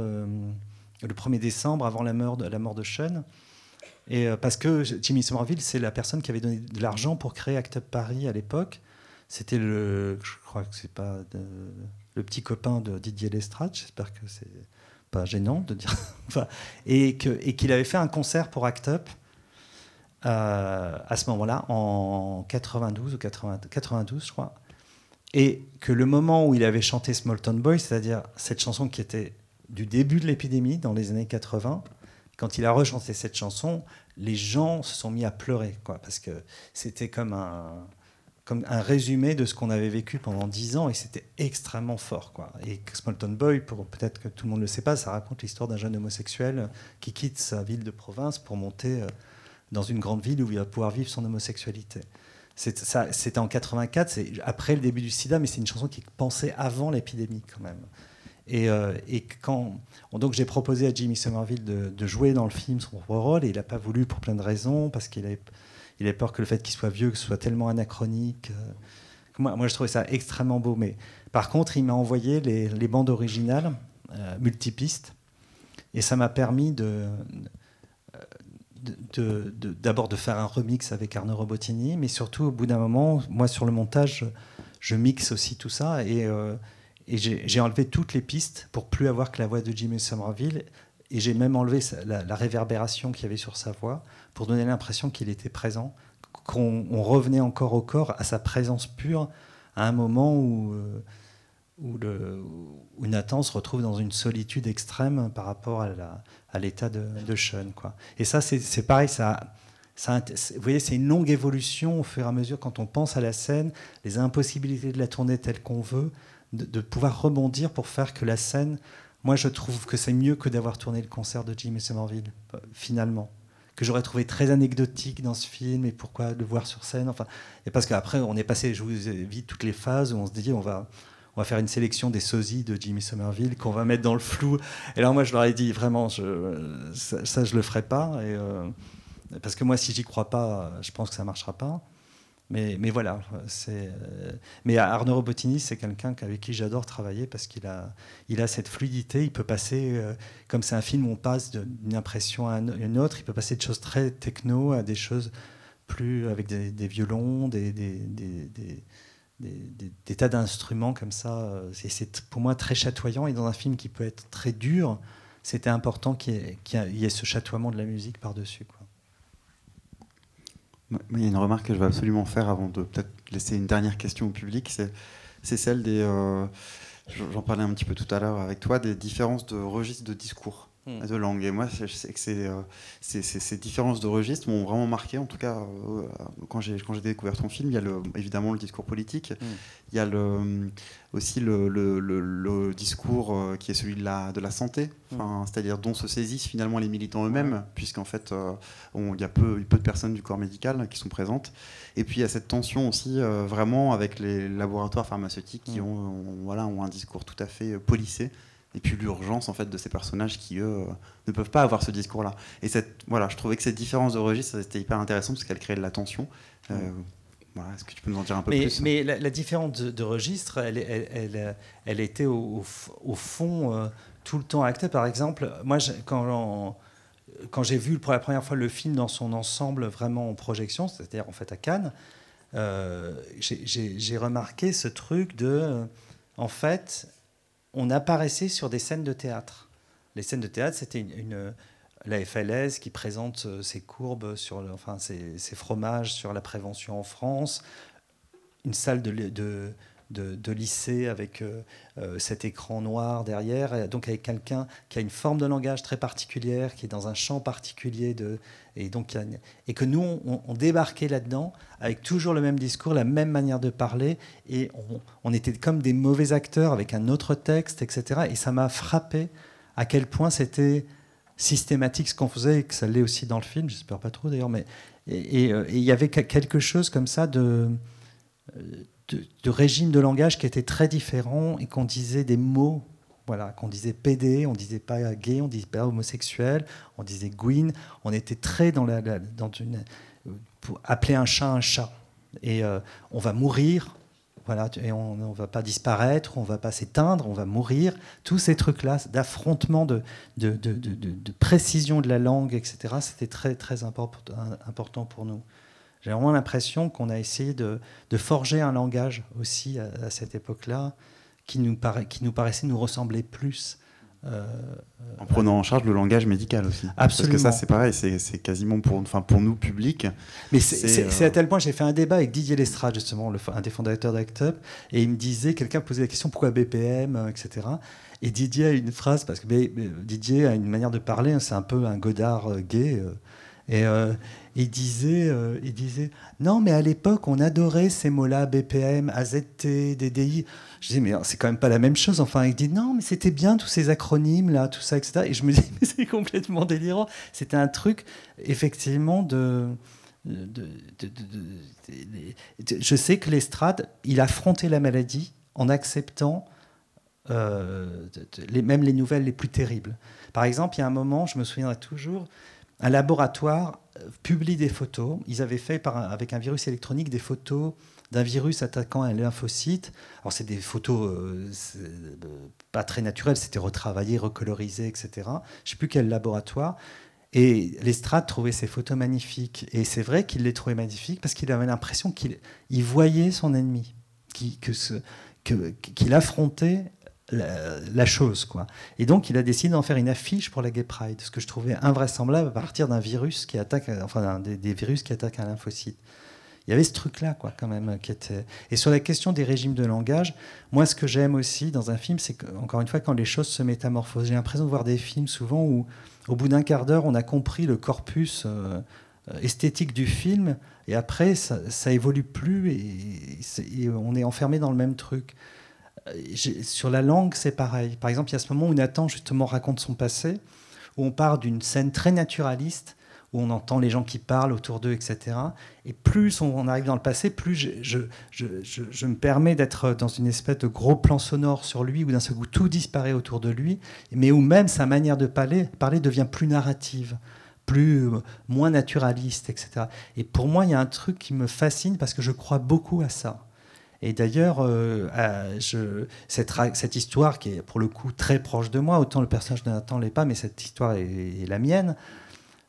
le 1er décembre, avant la mort de, Sean. Et euh, parce que Jimmy Somerville, c'est la personne qui avait donné de l'argent pour créer Act Up Paris à l'époque. C'était le, je crois que c'est pas le petit copain de Didier Lestrade. J'espère que c'est pas gênant de dire. <laughs> et qu'il et qu'il avait fait un concert pour Act Up euh, à ce moment-là, en 92 ou 92, je crois. Et que le moment où il avait chanté Small Town Boy, c'est-à-dire cette chanson qui était du début de l'épidémie, dans les années 80, quand il a rechanté cette chanson, les gens se sont mis à pleurer, parce que c'était comme un, résumé de ce qu'on avait vécu pendant dix ans et c'était extrêmement fort. Et Smolton Boy, pour peut-être que tout le monde ne le sait pas, ça raconte l'histoire d'un jeune homosexuel qui quitte sa ville de province pour monter euh, dans une grande ville où il va pouvoir vivre son homosexualité. C'était en 84, c'est après le début du sida, mais c'est une chanson qui est pensée avant l'épidémie quand même. Et, euh, et, quand donc j'ai proposé à Jimmy Somerville de, jouer dans le film son rôle et il n'a pas voulu pour plein de raisons parce qu'il avait il avait peur que le fait qu'il soit vieux, que soit tellement anachronique. Euh, moi, je trouvais ça extrêmement beau. Mais par contre, il m'a envoyé les, bandes originales, euh, multipistes, et ça m'a permis de, d'abord de, faire un remix avec Arnaud Robotini, mais surtout au bout d'un moment, moi sur le montage, je, mixe aussi tout ça et, et j'ai enlevé toutes les pistes pour plus avoir que la voix de Jimmy Somerville et j'ai même enlevé la, réverbération qu'il y avait sur sa voix pour donner l'impression qu'il était présent, qu'on revenait encore au corps, à sa présence pure, à un moment où, euh, où, Nathan se retrouve dans une solitude extrême par rapport à l'état de, Sean. Quoi. Et ça, c'est pareil, ça, vous voyez, c'est une longue évolution au fur et à mesure quand on pense à la scène, les impossibilités de la tourner telle qu'on veut, de, pouvoir rebondir pour faire que la scène. Moi, je trouve que c'est mieux que d'avoir tourné le concert de Jimmy Somerville, finalement que j'aurais trouvé très anecdotique dans ce film et pourquoi le voir sur scène. Enfin, et parce qu'après, on est passé, je vous ai vu toutes les phases où on se dit on va, on va faire une sélection des sosies de Jimmy Somerville qu'on va mettre dans le flou. Et là, moi, je leur ai dit vraiment, ça, ça, je le ferai pas. Et, euh, parce que moi, si j'y crois pas, je pense que ça marchera pas. Mais, voilà. Euh, mais Arnaud Robotini, c'est quelqu'un avec qui j'adore travailler parce qu'il a, il a cette fluidité. Il peut passer, euh, comme c'est un film où on passe d'une impression à une autre, il peut passer de choses très techno à des choses plus avec des, violons, des, tas d'instruments comme ça. C'est pour moi très chatoyant. Et dans un film qui peut être très dur, c'était important qu'il y, y, ait ce chatoiement de la musique par-dessus. Il y a une remarque que je vais absolument faire avant de peut-être laisser une dernière question au public. C'est celle des. Euh, j'en parlais un petit peu tout à l'heure avec toi, des différences de registre de discours. Hmm. de langue. Et moi, je sais que euh, ces différences de registre m'ont vraiment marqué, en tout cas, euh, quand j'ai découvert ton film. Il y a le, évidemment le discours politique, hmm. il y a le, aussi le, le, discours euh, qui est celui de la, de la santé, hmm. c'est-à-dire dont se saisissent finalement les militants eux-mêmes, puisqu'en fait, il y a peu, peu de personnes du corps médical qui sont présentes. Et puis il y a cette tension aussi vraiment avec les laboratoires pharmaceutiques qui ont, voilà, ont un discours tout à fait policé et puis l'urgence en fait de ces personnages qui eux euh, ne peuvent pas avoir ce discours là et cette voilà je trouvais que cette différence de registre c'était hyper intéressant parce qu'elle créait de la tension. Euh, voilà, est-ce que tu peux nous en dire un peu plus mais la, différence de, registre elle, elle, elle, était au, au fond euh, tout le temps actée. Par exemple moi quand quand j'ai vu pour la première fois le film dans son ensemble vraiment en projection c'est-à-dire en fait à Cannes j'ai remarqué ce truc de en fait on apparaissait sur des scènes de théâtre. Les scènes de théâtre, c'était une, la FLS qui présente euh, ses courbes, sur, enfin ses, fromages sur la prévention en France, une salle de, de, lycée avec euh, euh, cet écran noir derrière, donc avec quelqu'un qui a une forme de langage très particulière, qui est dans un champ particulier, de, et, donc, et que nous, on, débarquait là-dedans avec toujours le même discours, la même manière de parler, et on, était comme des mauvais acteurs avec un autre texte, etc. Et ça m'a frappé à quel point c'était systématique ce qu'on faisait, et que ça l'est aussi dans le film, j'espère pas trop d'ailleurs, mais et euh, il y avait quelque chose comme ça de de, régime de langage qui était très différent et qu'on disait des mots, voilà, qu'on disait PD, on disait pas gay, on disait pas homosexuel, on disait gwyn, on était très dans, la, dans une. pour appeler un chat un chat. Et euh, on va mourir, voilà, et on ne va pas disparaître, on va pas s'éteindre, on va mourir. Tous ces trucs-là, d'affrontement, de de, de, de, précision de la langue, etc., c'était très, très important pour nous. J'ai vraiment l'impression qu'on a essayé de, forger un langage aussi à, cette époque-là qui nous, qui nous paraissait nous ressembler plus. Euh, en prenant en charge le langage médical aussi. Absolument. Parce que ça, c'est pareil, c'est quasiment pour, enfin, pour nous, public. Mais c'est à tel point, j'ai fait un débat avec Didier Lestrade, justement, le, un des fondateurs d'Act Up, et il me disait, quelqu'un posait la question pourquoi BPM, euh, etc. Et Didier a une phrase, parce que Didier a une manière de parler, hein, c'est un peu un Godard euh, gay. Et il disait, il disait, non, mais à l'époque, on adorait ces mots-là, BPM, AZT, DDI. Je disais, mais c'est quand même pas la même chose. Enfin, il dit, non, mais c'était bien tous ces acronymes là, tout ça, etc. Et je me dis, <laughs> mais c'est complètement délirant. C'était un truc, effectivement, de je sais que l'estrade, il affrontait la maladie en acceptant euh, les, même les nouvelles les plus terribles. Par exemple, il y a un moment, je me souviendrai toujours, un laboratoire euh, publie des photos. Ils avaient fait avec un virus électronique des photos d'un virus attaquant un lymphocyte. Alors c'est des photos euh, pas très naturelles, c'était retravaillé, recolorisé, etc. Je ne sais plus quel laboratoire. Et Lestrade trouvait ces photos magnifiques. Et c'est vrai qu'il les trouvait magnifiques parce qu'il avait l'impression qu'il voyait son ennemi, qu'il affrontait la, chose. Quoi. Et donc, il a décidé d'en faire une affiche pour la Gay Pride, ce que je trouvais invraisemblable à partir d'un virus qui attaque, enfin, des, virus qui attaquent un lymphocyte. Il y avait ce truc-là, quoi, quand même, qui était. Et sur la question des régimes de langage, moi, ce que j'aime aussi dans un film, c'est encore une fois, quand les choses se métamorphosent. J'ai l'impression de voir des films souvent où au bout d'un quart d'heure, on a compris le corpus euh, esthétique du film, et après, ça, ça évolue plus, et, on est enfermé dans le même truc. Sur la langue, c'est pareil. Par exemple, il y a ce moment où Nathan, justement, raconte son passé, où on part d'une scène très naturaliste, où on entend les gens qui parlent autour d'eux, etc. Et plus on arrive dans le passé, plus je, je, me permets d'être dans une espèce de gros plan sonore sur lui, où d'un seul coup tout disparaît autour de lui, mais où même sa manière de parler, parler devient plus narrative, plus euh, moins naturaliste, etc. Et pour moi, il y a un truc qui me fascine parce que je crois beaucoup à ça. Et d'ailleurs, euh, cette, cette, histoire qui est pour le coup très proche de moi, autant le personnage de Nathan l'est pas, mais cette histoire est la mienne.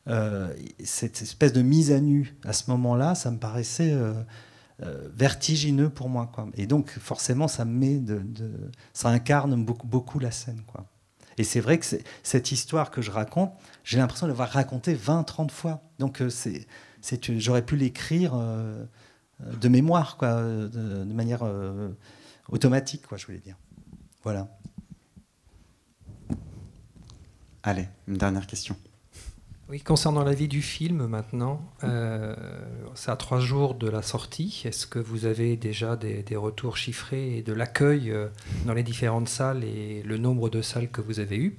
Euh, cette espèce de mise à nu à ce moment-là, ça me paraissait euh, euh, vertigineux pour moi. Quoi. Et donc, forcément, ça met ça incarne beaucoup, beaucoup la scène. Quoi. Et c'est vrai que cette histoire que je raconte, j'ai l'impression de l'avoir racontée 20, 30 fois. Donc, c'est, j'aurais pu l'écrire de mémoire, quoi, de, manière automatique, quoi, je voulais dire. Voilà. Allez, une dernière question. Oui, concernant la vie du film maintenant, euh, c'est à trois jours de la sortie. Est-ce que vous avez déjà des, retours chiffrés et de l'accueil euh, dans les différentes salles et le nombre de salles que vous avez eues,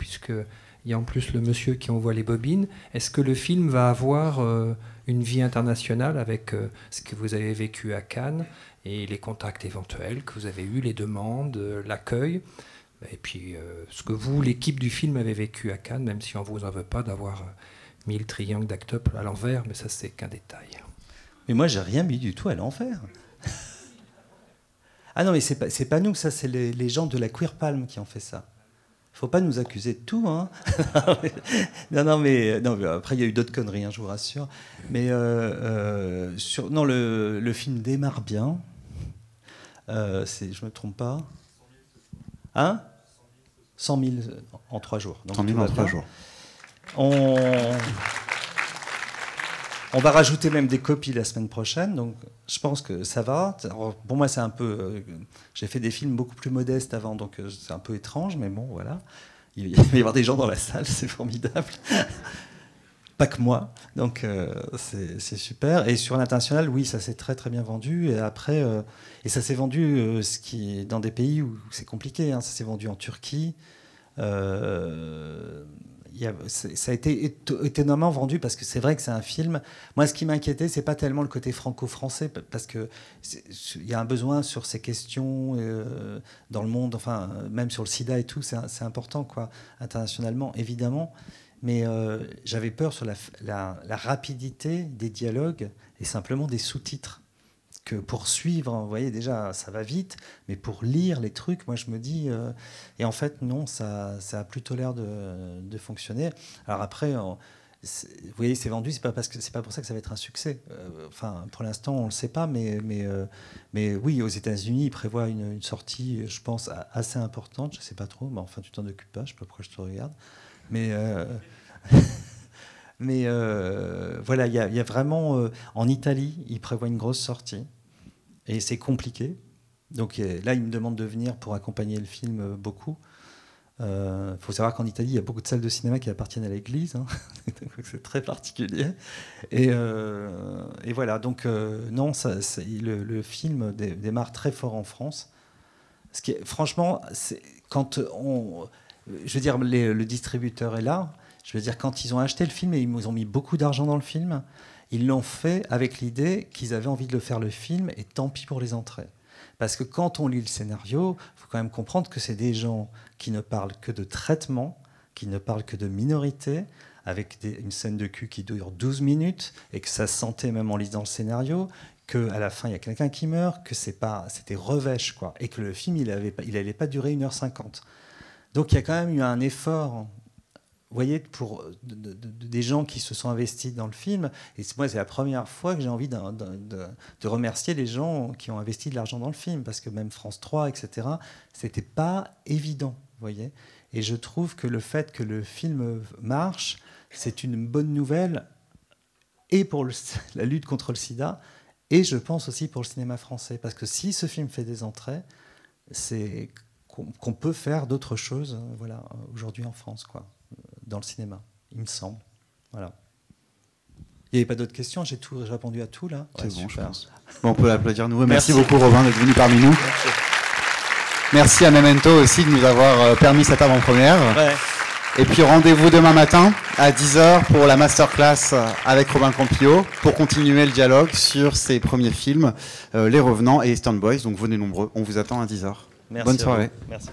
puisqu'il y a en plus le monsieur qui envoie les bobines. Est-ce que le film va avoir euh, une vie internationale avec ce que vous avez vécu à Cannes et les contacts éventuels que vous avez eus, les demandes, l'accueil? Et puis ce que vous, l'équipe du film, avez vécu à Cannes, même si on ne vous en veut pas d'avoir mis le triangle d'Actop à l'envers, mais ça, c'est qu'un détail. Mais moi, j'ai rien mis du tout à l'envers. <laughs> ah non, mais c'est pas, pas nous, ça, c'est les, gens de la Queer Palm qui ont fait ça. Faut pas nous accuser de tout, hein. <laughs> non, non, mais, non, après, il y a eu d'autres conneries, hein, je vous rassure. Mais euh, euh, sur, non, le, le, film démarre bien. Euh, je me trompe pas. Hein? 100 000 en trois jours. Donc 100 000 en trois jours. On... va rajouter même des copies la semaine prochaine, donc je pense que ça va. pour moi, c'est un peu. Euh, j'ai fait des films beaucoup plus modestes avant, donc euh, c'est un peu étrange, mais bon, voilà. Il <laughs> va y avoir des gens dans la salle, <laughs> c'est formidable. <laughs> Pas que moi, donc euh, c'est super. Et sur l'international, oui, ça s'est très très bien vendu. Et après, et ça s'est vendu dans des pays où c'est compliqué. Hein. Ça s'est vendu en Turquie ça a été étonnamment vendu parce que c'est vrai que c'est un film. Moi, ce qui m'inquiétait, c'est pas tellement le côté franco-français parce que il y a un besoin sur ces questions euh, dans le monde, enfin même sur le SIDA et tout, c'est important quoi, internationalement évidemment. Mais euh, j'avais peur sur la, rapidité des dialogues et simplement des sous-titres que pour suivre, vous voyez déjà, ça va vite, mais pour lire les trucs, moi je me dis, euh, et en fait non, ça, ça a plutôt l'air de, fonctionner. Alors après, vous voyez, c'est vendu, c'est pas parce que c'est pas pour ça que ça va être un succès. Euh, enfin, pour l'instant, on le sait pas, mais mais euh, mais oui, aux États-Unis, ils prévoient une, sortie, je pense, assez importante. Je sais pas trop, mais enfin, tu t'en occupes pas, je sais pas pourquoi je te regarde, mais <laughs> Mais euh, voilà, il y, a vraiment. Euh, en Italie, ils prévoient une grosse sortie. Et c'est compliqué. Donc là, ils me demandent de venir pour accompagner le film beaucoup. Il euh, faut savoir qu'en Italie, il y a beaucoup de salles de cinéma qui appartiennent à l'Église. Hein. <laughs> c'est très particulier. Et, euh, voilà, donc euh, non, le, film démarre très fort en France. Ce qui est, franchement, quand on. Je veux dire, le distributeur est là. Je veux dire, quand ils ont acheté le film et ils ont mis beaucoup d'argent dans le film, ils l'ont fait avec l'idée qu'ils avaient envie de le faire le film et tant pis pour les entrées. Parce que quand on lit le scénario, il faut quand même comprendre que c'est des gens qui ne parlent que de traitement, qui ne parlent que de minorité, avec une scène de cul qui dure 12 minutes, et que ça se sentait même en lisant le scénario, qu'à la fin, il y a quelqu'un qui meurt, que c'est pas, c'était revêche, quoi, et que le film, il il pas durer 1h50. Donc il y a quand même eu un effort vous voyez, pour des gens qui se sont investis dans le film. Et moi, c'est la première fois que j'ai envie de, remercier les gens qui ont investi de l'argent dans le film, parce que même France 3, etc., c'était pas évident, voyez. Et je trouve que le fait que le film marche, c'est une bonne nouvelle, et pour la lutte contre le sida, et je pense aussi pour le cinéma français, parce que si ce film fait des entrées, c'est qu'on peut faire d'autres choses, voilà, aujourd'hui en France, quoi dans le cinéma, il me semble. Voilà. Il n'y avait pas d'autres questions, j'ai tout répondu à tout là? C'est bon, je pense. Bon, on peut l'applaudir nous. Merci. beaucoup Robin d'être venu parmi nous. Merci. à Memento aussi de nous avoir euh, permis cette avant-première. Et puis rendez-vous demain matin à 10h pour la masterclass avec Robin Campillo pour continuer le dialogue sur ses premiers films, euh, Les Revenants et Eastern Boys. Donc venez nombreux, on vous attend à 10h. Merci Bonne soirée. Merci.